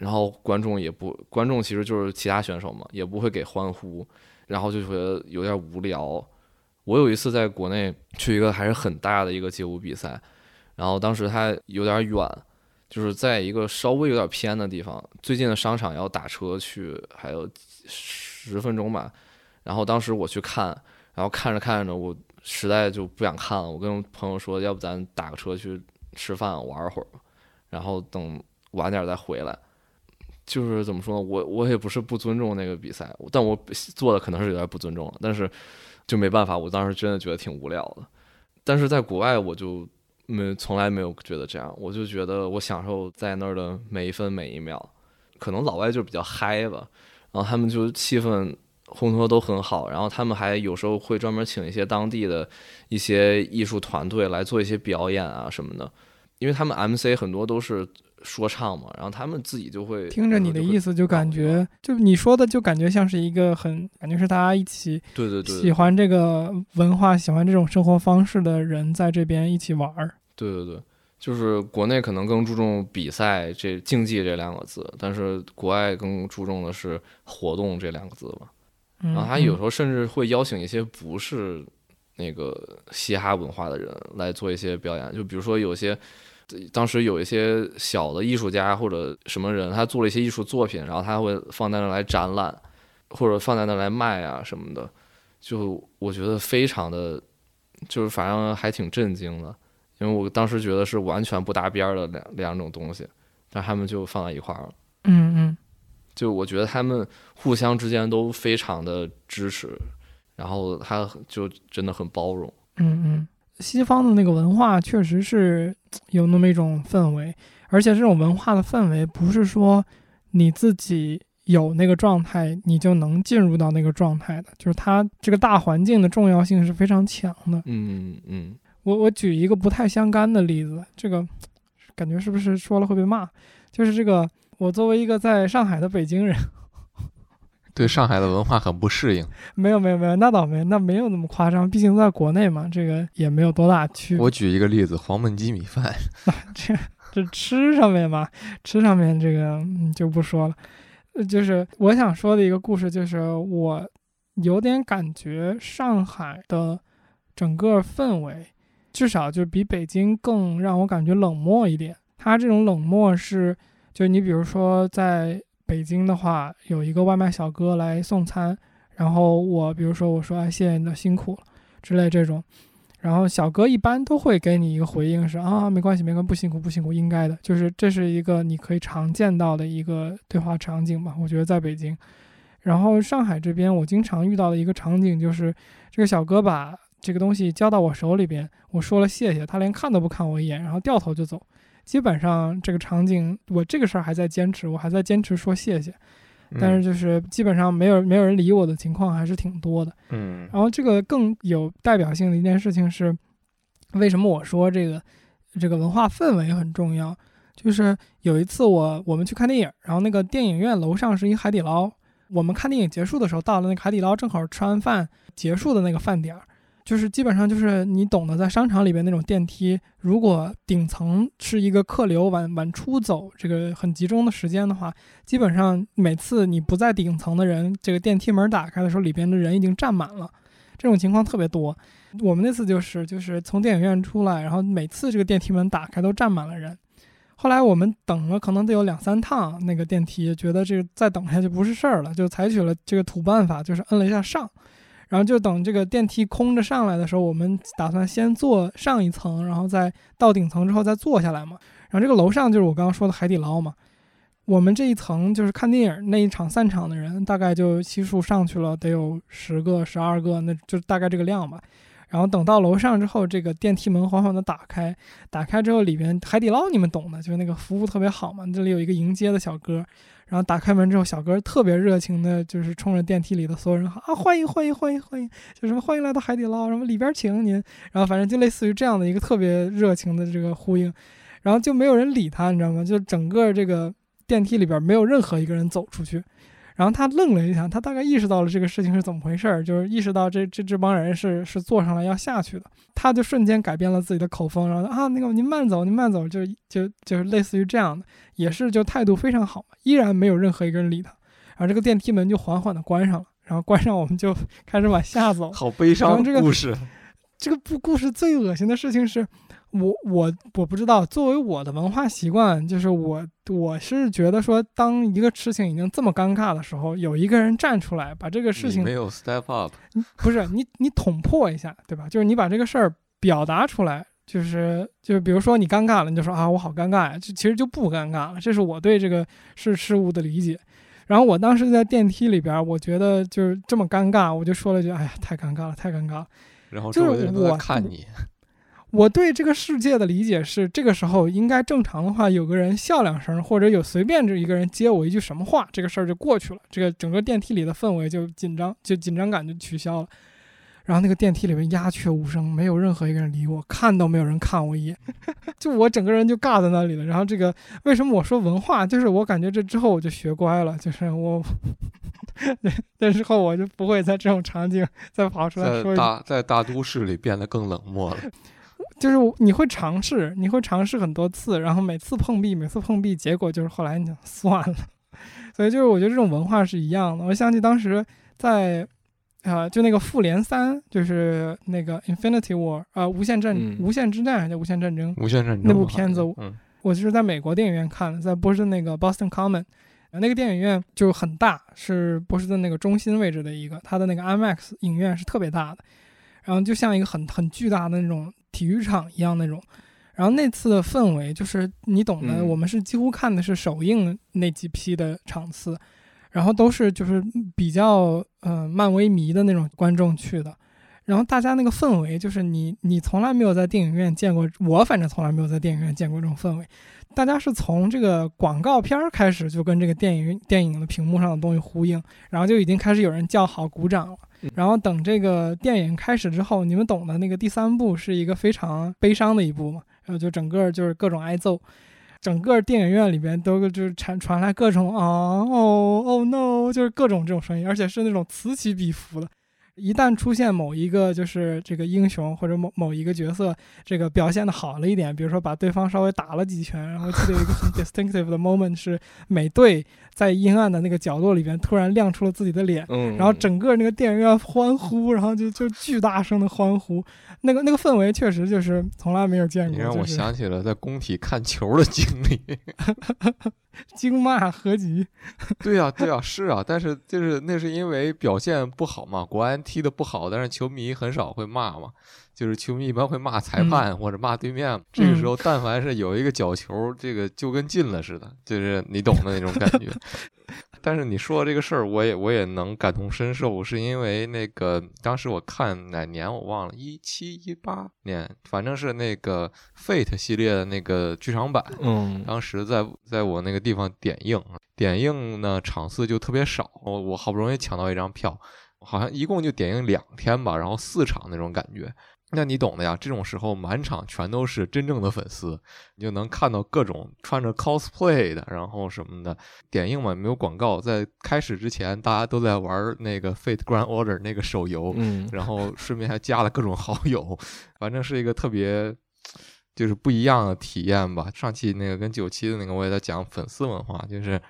然后观众也不，观众其实就是其他选手嘛，也不会给欢呼，然后就觉得有点无聊。我有一次在国内去一个还是很大的一个街舞比赛，然后当时它有点远，就是在一个稍微有点偏的地方，最近的商场要打车去，还有十分钟吧。然后当时我去看，然后看着看着，我实在就不想看了，我跟朋友说，要不咱打个车去吃饭玩会儿吧，然后等晚点再回来。就是怎么说呢，我我也不是不尊重那个比赛，但我做的可能是有点不尊重了，但是就没办法，我当时真的觉得挺无聊的。但是在国外，我就没从来没有觉得这样，我就觉得我享受在那儿的每一分每一秒。可能老外就比较嗨吧，然后他们就气氛烘托都很好，然后他们还有时候会专门请一些当地的一些艺术团队来做一些表演啊什么的，因为他们 MC 很多都是说唱嘛，然后他们自己就会听着你的意思，就感觉就你说的，就感觉像是一个很感觉是大家一起对对对，喜欢这个文化、喜欢这种生活方式的人在这边一起玩儿。对对对，就是国内可能更注重比赛这竞技这两个字，但是国外更注重的是活动这两个字吧。嗯，然后他有时候甚至会邀请一些不是那个嘻哈文化的人来做一些表演，就比如说有些当时有一些小的艺术家或者什么人，他做了一些艺术作品，然后他会放在那来展览，或者放在那来卖啊什么的，就我觉得非常的，就是反正还挺震惊的，因为我当时觉得是完全不搭边儿的两两种东西，但他们就放在一块儿了。嗯嗯就我觉得他们互相之间都非常的支持，然后他就真的很包容。嗯嗯，西方的那个文化确实是有那么一种氛围，而且这种文化的氛围不是说你自己有那个状态，你就能进入到那个状态的，就是它这个大环境的重要性是非常强的。嗯嗯，我我举一个不太相干的例子，这个感觉是不是说了会被骂？就是这个，我作为一个在上海的北京人，对上海的文化很不适应。没有没有没有，那倒没，那没有那么夸张，毕竟在国内嘛，这个也没有多大区别。我举一个例子，黄焖鸡米饭，这这吃上面嘛，吃上面这个嗯就不说了。呃就是我想说的一个故事，就是我有点感觉上海的整个氛围，至少就比北京更让我感觉冷漠一点。它这种冷漠是，就你比如说在北京的话，有一个外卖小哥来送餐，然后我比如说我说哎谢谢你的辛苦了之类这种，然后小哥一般都会给你一个回应是啊没关系没关系不辛苦不辛苦应该的，就是这是一个你可以常见到的一个对话场景吧，我觉得在北京。然后上海这边我经常遇到的一个场景就是这个小哥把这个东西交到我手里边，我说了谢谢，他连看都不看我一眼，然后掉头就走。基本上这个场景，我这个事儿还在坚持，我还在坚持说谢谢，但是就是基本上没有没有人理我的情况还是挺多的。嗯然后这个更有代表性的一件事情是，为什么我说这个这个文化氛围很重要？就是有一次我我们去看电影，然后那个电影院楼上是一海底捞，我们看电影结束的时候到了那个海底捞，正好吃完饭结束的那个饭点儿。就是基本上就是你懂得，在商场里边那种电梯，如果顶层是一个客流往往出走这个很集中的时间的话，基本上每次你不在顶层的人，这个电梯门打开的时候，里边的人已经站满了，这种情况特别多。我们那次就是就是从电影院出来，然后每次这个电梯门打开都站满了人。后来我们等了可能得有两三趟那个电梯，觉得这个再等下去不是事儿了，就采取了这个土办法，就是摁了一下上。然后就等这个电梯空着上来的时候，我们打算先坐上一层，然后再到顶层之后再坐下来嘛。然后这个楼上就是我刚刚说的海底捞嘛。我们这一层就是看电影那一场散场的人，大概就悉数上去了，得有十个、十二个，那就大概这个量吧。然后等到楼上之后，这个电梯门缓缓的打开，打开之后里边海底捞你们懂的，就是那个服务特别好嘛。这里有一个迎接的小哥，然后打开门之后，小哥特别热情的，就是冲着电梯里的所有人喊啊欢迎欢迎欢迎欢迎，就什么欢迎来到海底捞，什么里边请您，然后反正就类似于这样的一个特别热情的这个呼应，然后就没有人理他，你知道吗？就整个这个电梯里边没有任何一个人走出去。然后他愣了一下，他大概意识到了这个事情是怎么回事儿，就是意识到这这这帮人是是坐上来要下去的，他就瞬间改变了自己的口风，然后啊那个您慢走，您慢走，就就就是类似于这样的，也是就态度非常好，依然没有任何一个人理他，然后这个电梯门就缓缓的关上了，然后关上我们就开始往下走。好悲伤然后这个的故事。这个故故事最恶心的事情是，我我我不知道，作为我的文化习惯，就是我我是觉得说，当一个事情已经这么尴尬的时候，有一个人站出来把这个事情没有 step up，不是你你捅破一下，对吧？就是你把这个事儿表达出来，就是就是比如说你尴尬了，你就说啊我好尴尬呀，这其实就不尴尬了。这是我对这个事事物的理解。然后我当时在电梯里边，我觉得就是这么尴尬，我就说了句哎呀太尴尬了，太尴尬了。然后就是周围的人都在我看你，我对这个世界的理解是，这个时候应该正常的话，有个人笑两声，或者有随便这一个人接我一句什么话，这个事儿就过去了，这个整个电梯里的氛围就紧张，就紧张感就取消了。然后那个电梯里面鸦雀无声，没有任何一个人理我，看都没有人看我一眼，就我整个人就尬在那里了。然后这个为什么我说文化，就是我感觉这之后我就学乖了，就是我，那之后我就不会在这种场景再跑出来说。在大在大都市里变得更冷漠了。就是你会尝试，你会尝试很多次，然后每次碰壁，每次碰壁，结果就是后来你就算了。所以就是我觉得这种文化是一样的。我想起当时在。啊，就那个复联三，就是那个 Infinity War 啊，无限战，无限之战还叫无限战争？无限战争那部片子，我就是在美国电影院看的，在波士顿那个 Boston Common，那个电影院就很大，是波士顿那个中心位置的一个，它的那个 IMAX 影院是特别大的，然后就像一个很很巨大的那种体育场一样那种，然后那次的氛围就是你懂的，我们是几乎看的是首映那几批的场次。然后都是就是比较呃漫威迷的那种观众去的，然后大家那个氛围就是你你从来没有在电影院见过，我反正从来没有在电影院见过这种氛围。大家是从这个广告片开始就跟这个电影电影的屏幕上的东西呼应，然后就已经开始有人叫好鼓掌了。然后等这个电影开始之后，你们懂的那个第三部是一个非常悲伤的一部嘛，然后就整个就是各种挨揍。整个电影院里边都就是传传来各种啊哦哦 no，就是各种这种声音，而且是那种此起彼伏的。一旦出现某一个就是这个英雄或者某某一个角色，这个表现的好了一点，比如说把对方稍微打了几拳，然后记得有一个很 distinctive 的 moment 是美队在阴暗的那个角落里边突然亮出了自己的脸，然后整个那个电影院欢呼，然后就就巨大声的欢呼，那个那个氛围确实就是从来没有见过。你让我想起了在工体看球的经历。惊骂合集，对呀，对呀，是啊，但是就是那是因为表现不好嘛，国安踢的不好，但是球迷很少会骂嘛，就是球迷一般会骂裁判或者骂对面，这个时候但凡是有一个角球，这个就跟进了似的，就是你懂的那种感觉。但是你说这个事儿，我也我也能感同身受，是因为那个当时我看哪年我忘了，一七一八年，反正是那个 Fate 系列的那个剧场版，嗯，当时在在我那个地方点映，点映呢场次就特别少，我我好不容易抢到一张票，好像一共就点映两天吧，然后四场那种感觉。那你懂的呀，这种时候满场全都是真正的粉丝，你就能看到各种穿着 cosplay 的，然后什么的。点映嘛，没有广告，在开始之前，大家都在玩那个 Fate Grand Order 那个手游，嗯，然后顺便还加了各种好友，反正是一个特别就是不一样的体验吧。上期那个跟九七的那个我也在讲粉丝文化，就是。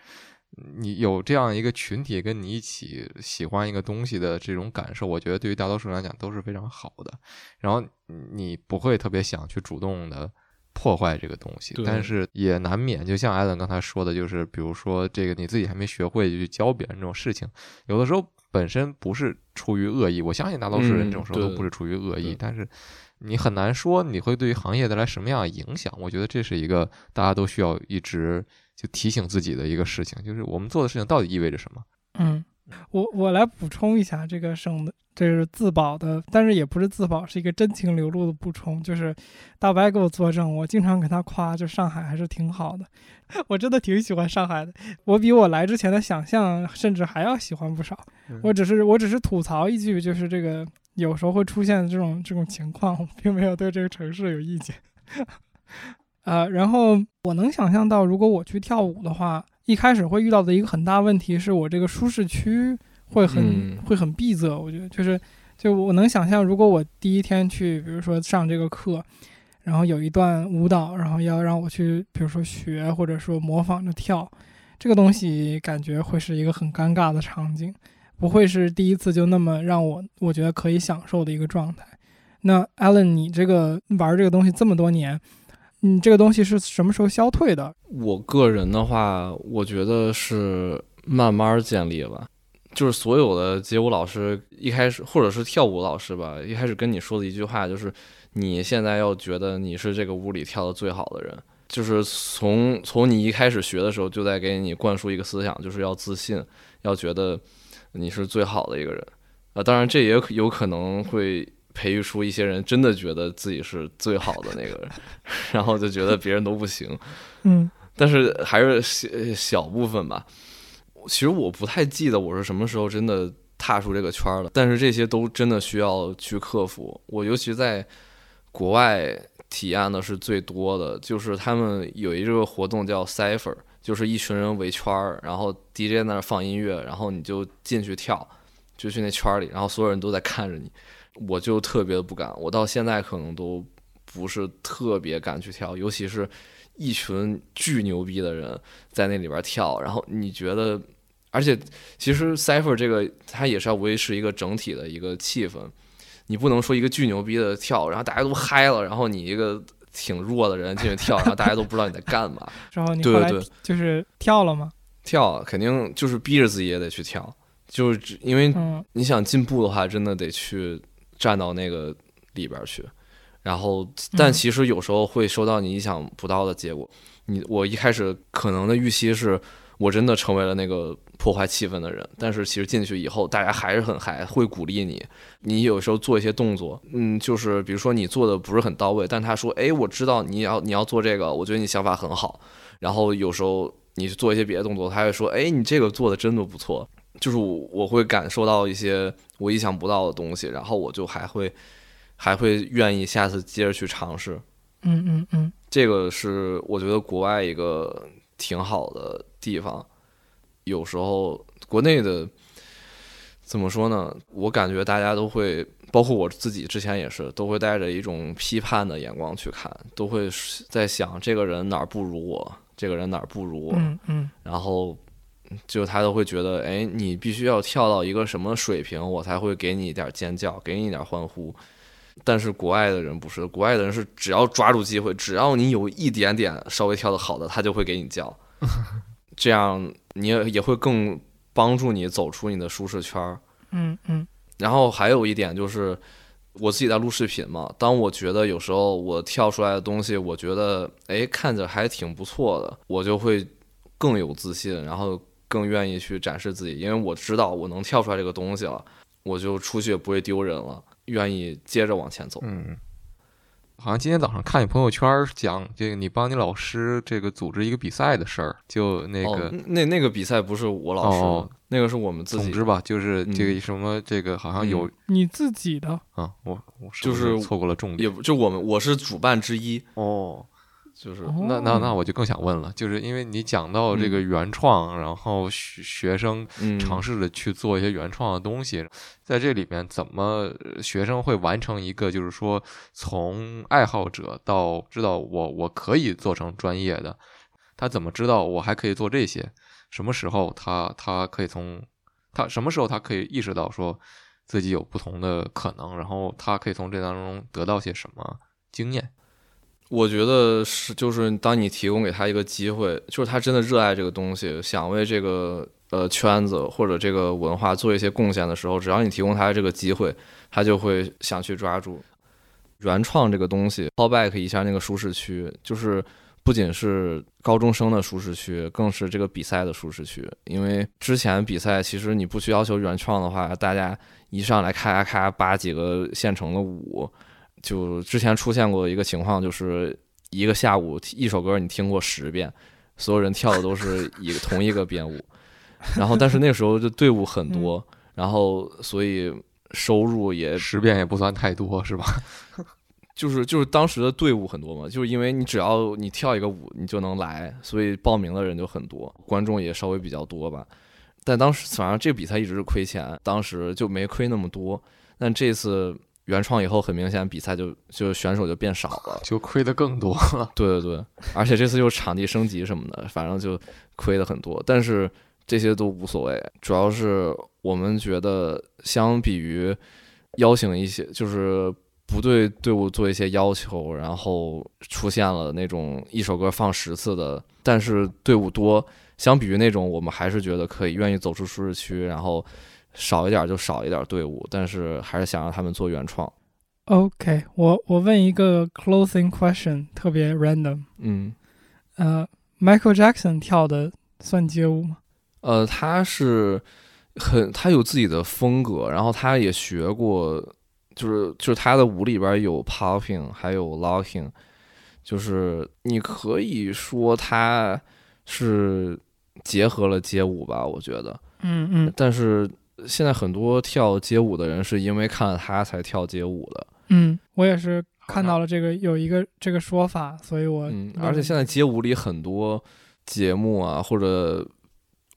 你有这样一个群体跟你一起喜欢一个东西的这种感受，我觉得对于大多数人来讲都是非常好的。然后你不会特别想去主动的破坏这个东西，但是也难免，就像艾伦刚才说的，就是比如说这个你自己还没学会就去教别人这种事情，有的时候本身不是出于恶意，我相信大多数人这种时候都不是出于恶意，但是你很难说你会对于行业带来什么样的影响。我觉得这是一个大家都需要一直。就提醒自己的一个事情，就是我们做的事情到底意味着什么？嗯，我我来补充一下，这个省的这是自保的，但是也不是自保，是一个真情流露的补充。就是大白给我作证，我经常给他夸，就上海还是挺好的。我真的挺喜欢上海的，我比我来之前的想象甚至还要喜欢不少。我只是我只是吐槽一句，就是这个有时候会出现这种这种情况，并没有对这个城市有意见。呃，然后我能想象到，如果我去跳舞的话，一开始会遇到的一个很大问题是我这个舒适区会很会很闭塞。我觉得就是，就我能想象，如果我第一天去，比如说上这个课，然后有一段舞蹈，然后要让我去，比如说学或者说模仿着跳，这个东西感觉会是一个很尴尬的场景，不会是第一次就那么让我我觉得可以享受的一个状态。那 Allen，你这个玩这个东西这么多年。你这个东西是什么时候消退的？我个人的话，我觉得是慢慢建立吧。就是所有的街舞老师一开始，或者是跳舞老师吧，一开始跟你说的一句话就是：你现在要觉得你是这个屋里跳的最好的人。就是从从你一开始学的时候，就在给你灌输一个思想，就是要自信，要觉得你是最好的一个人。啊，当然这也有可能会。培育出一些人真的觉得自己是最好的那个人，然后就觉得别人都不行。嗯但是还是小小部分吧。其实我不太记得我是什么时候真的踏出这个圈儿了，但是这些都真的需要去克服。我尤其在国外体验的是最多的，就是他们有一个活动叫 Cipher，就是一群人围圈儿，然后 DJ 在那儿放音乐，然后你就进去跳，就去那圈儿里，然后所有人都在看着你。我就特别的不敢，我到现在可能都不是特别敢去跳，尤其是一群巨牛逼的人在那里边跳，然后你觉得，而且其实 Cipher 这个它也是要维持一个整体的一个气氛，你不能说一个巨牛逼的跳，然后大家都嗨了，然后你一个挺弱的人进去跳，然后大家都不知道你在干嘛。然后你就是跳了吗？跳肯定就是逼着自己也得去跳，就是因为嗯你想进步的话，真的得去站到那个里边儿去。然后，但嗯其实有时候会收到你意想不到的结果。你我一开始可能的预期是我真的成为了那个破坏气氛的人，但是其实进去以后，大家还是很嗨，会鼓励你。你有时候做一些动作，嗯，就是比如说你做的不是很到位，但他说，哎，我知道你要你要做这个，我觉得你想法很好。然后有时候你去做一些别的动作，他会说，哎，你这个做的真的不错。就是我我会感受到一些我意想不到的东西，然后我就还会还会愿意下次接着去尝试。嗯嗯嗯这个是我觉得国外一个挺好的地方。有时候国内的怎么说呢？我感觉大家都会，包括我自己之前也是，都会带着一种批判的眼光去看，都会在想这个人哪儿不如我，这个人哪儿不如我，嗯嗯然后就他都会觉得，哎，你必须要跳到一个什么水平，我才会给你一点尖叫，给你一点欢呼。但是国外的人不是，国外的人是只要抓住机会，只要你有一点点稍微跳得好的，他就会给你叫，这样你也也会更帮助你走出你的舒适圈儿。嗯嗯然后还有一点就是，我自己在录视频嘛，当我觉得有时候我跳出来的东西，我觉得哎看着还挺不错的，我就会更有自信，然后更愿意去展示自己，因为我知道我能跳出来这个东西了，我就出去也不会丢人了，愿意接着往前走。嗯，好像今天早上看你朋友圈讲这个，你帮你老师这个组织一个比赛的事儿，就那个，哦、那那个比赛不是我老师，哦那个是我们自己总之吧，就是这嗯。个什么，这个好像有你自己的。啊，我我是就是错过了重点也就我们我是主办之一，哦。就是、那那那我就更想问了，就是因为你讲到这个原创，然后学学生嗯尝试着去做一些原创的东西，在这里面怎么呃学生会完成一个，就是说从爱好者到知道我我可以做成专业的，他怎么知道我还可以做这些？什么时候他他可以从他什么时候他可以意识到说自己有不同的可能，然后他可以从这当中得到些什么经验？我觉得是，就是当你提供给他一个机会，就是他真的热爱这个东西，想为这个呃圈子或者这个文化做一些贡献的时候，只要你提供他这个机会，他就会想去抓住。原创这个东西，call back 一下那个舒适区，就是不仅是高中生的舒适区，更是这个比赛的舒适区。因为之前比赛其实你不去要求原创的话，大家一上来咔咔咔扒几个现成的舞。就之前出现过一个情况，就是一个下午一首歌你听过十遍，所有人跳的都是 一个同一个编舞，然后但是那时候就队伍很多，然后所以收入也十遍也不算太多，是吧？就是就是当时的队伍很多嘛，就是因为你只要你跳一个舞你就能来，所以报名的人就很多，观众也稍微比较多吧。但当时反正这个比赛一直是亏钱，当时就没亏那么多，但这次。原创以后，很明显比赛就就选手就变少了，就亏的更多了。对对对，而且这次又场地升级什么的，反正就亏的很多。但是这些都无所谓，主要是我们觉得，相比于邀请一些，就是不对队伍做一些要求，然后出现了那种一首歌放十次的，但是队伍多，相比于那种，我们还是觉得可以愿意走出舒适区，然后。少一点就少一点队伍，但是还是想让他们做原创。OK，我我问一个 closing question，特别 random。嗯，呃，Michael Jackson 跳的算街舞吗？呃，他是很他有自己的风格，然后他也学过就是就是他的舞里边有 popping，还有 locking，就是你可以说他是结合了街舞吧，我觉得。嗯嗯但是现在很多跳街舞的人是因为看了他才跳街舞的，嗯，我也是看到了这个有一个这个说法，所以我嗯，而且现在街舞里很多节目啊或者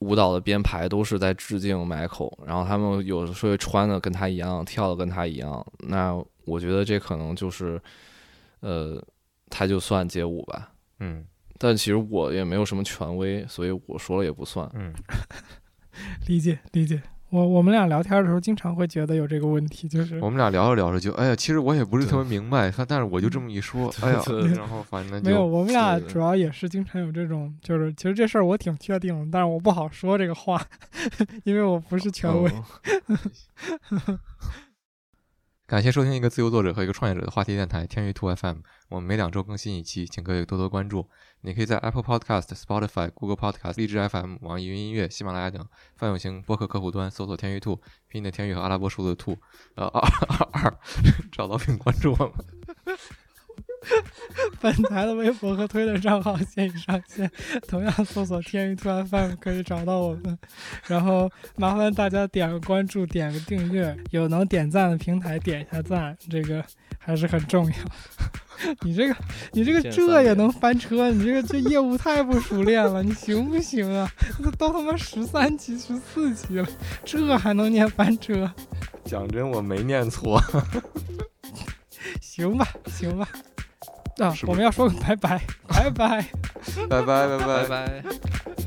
舞蹈的编排都是在致敬 Michael，然后他们有的时候穿的跟他一样，跳的跟他一样，那我觉得这可能就是，呃，他就算街舞吧。嗯但其实我也没有什么权威，所以我说了也不算。嗯，理 解 理解。我我们俩聊天的时候，经常会觉得有这个问题，就是我们俩聊着聊着就，哎呀，其实我也不是特别明白，但但是我就这么一说，哎呀，然后反正没有，我们俩主要也是经常有这种，就是其实这事儿我挺确定的，但是我不好说这个话，因为我不是权威。嗯 感谢收听一个自由作者和一个创业者的话题电台天娱兔 FM。我们每两周更新一期，请各位多多关注。你可以在 Apple Podcast、Spotify、Google Podcast、荔枝 FM、网易云音乐、喜马拉雅等泛用型播客客户端搜索“天娱兔”，拼音的天娱和阿拉伯数字兔，呃二二二，找到并关注我们。本台的微博和推特账号现已上线，同样搜索“天娱兔 FM” 可以找到我们。然后麻烦大家点个关注，点个订阅，有能点赞的平台点一下赞，这个还是很重要。你这个，你这个这也能翻车？你这个这业务太不熟练了，你行不行啊？这都他妈十三级、十四级了，这还能念翻车？讲真，我没念错。行吧，行吧。啊我们要说个拜拜，拜拜。拜拜拜拜拜拜。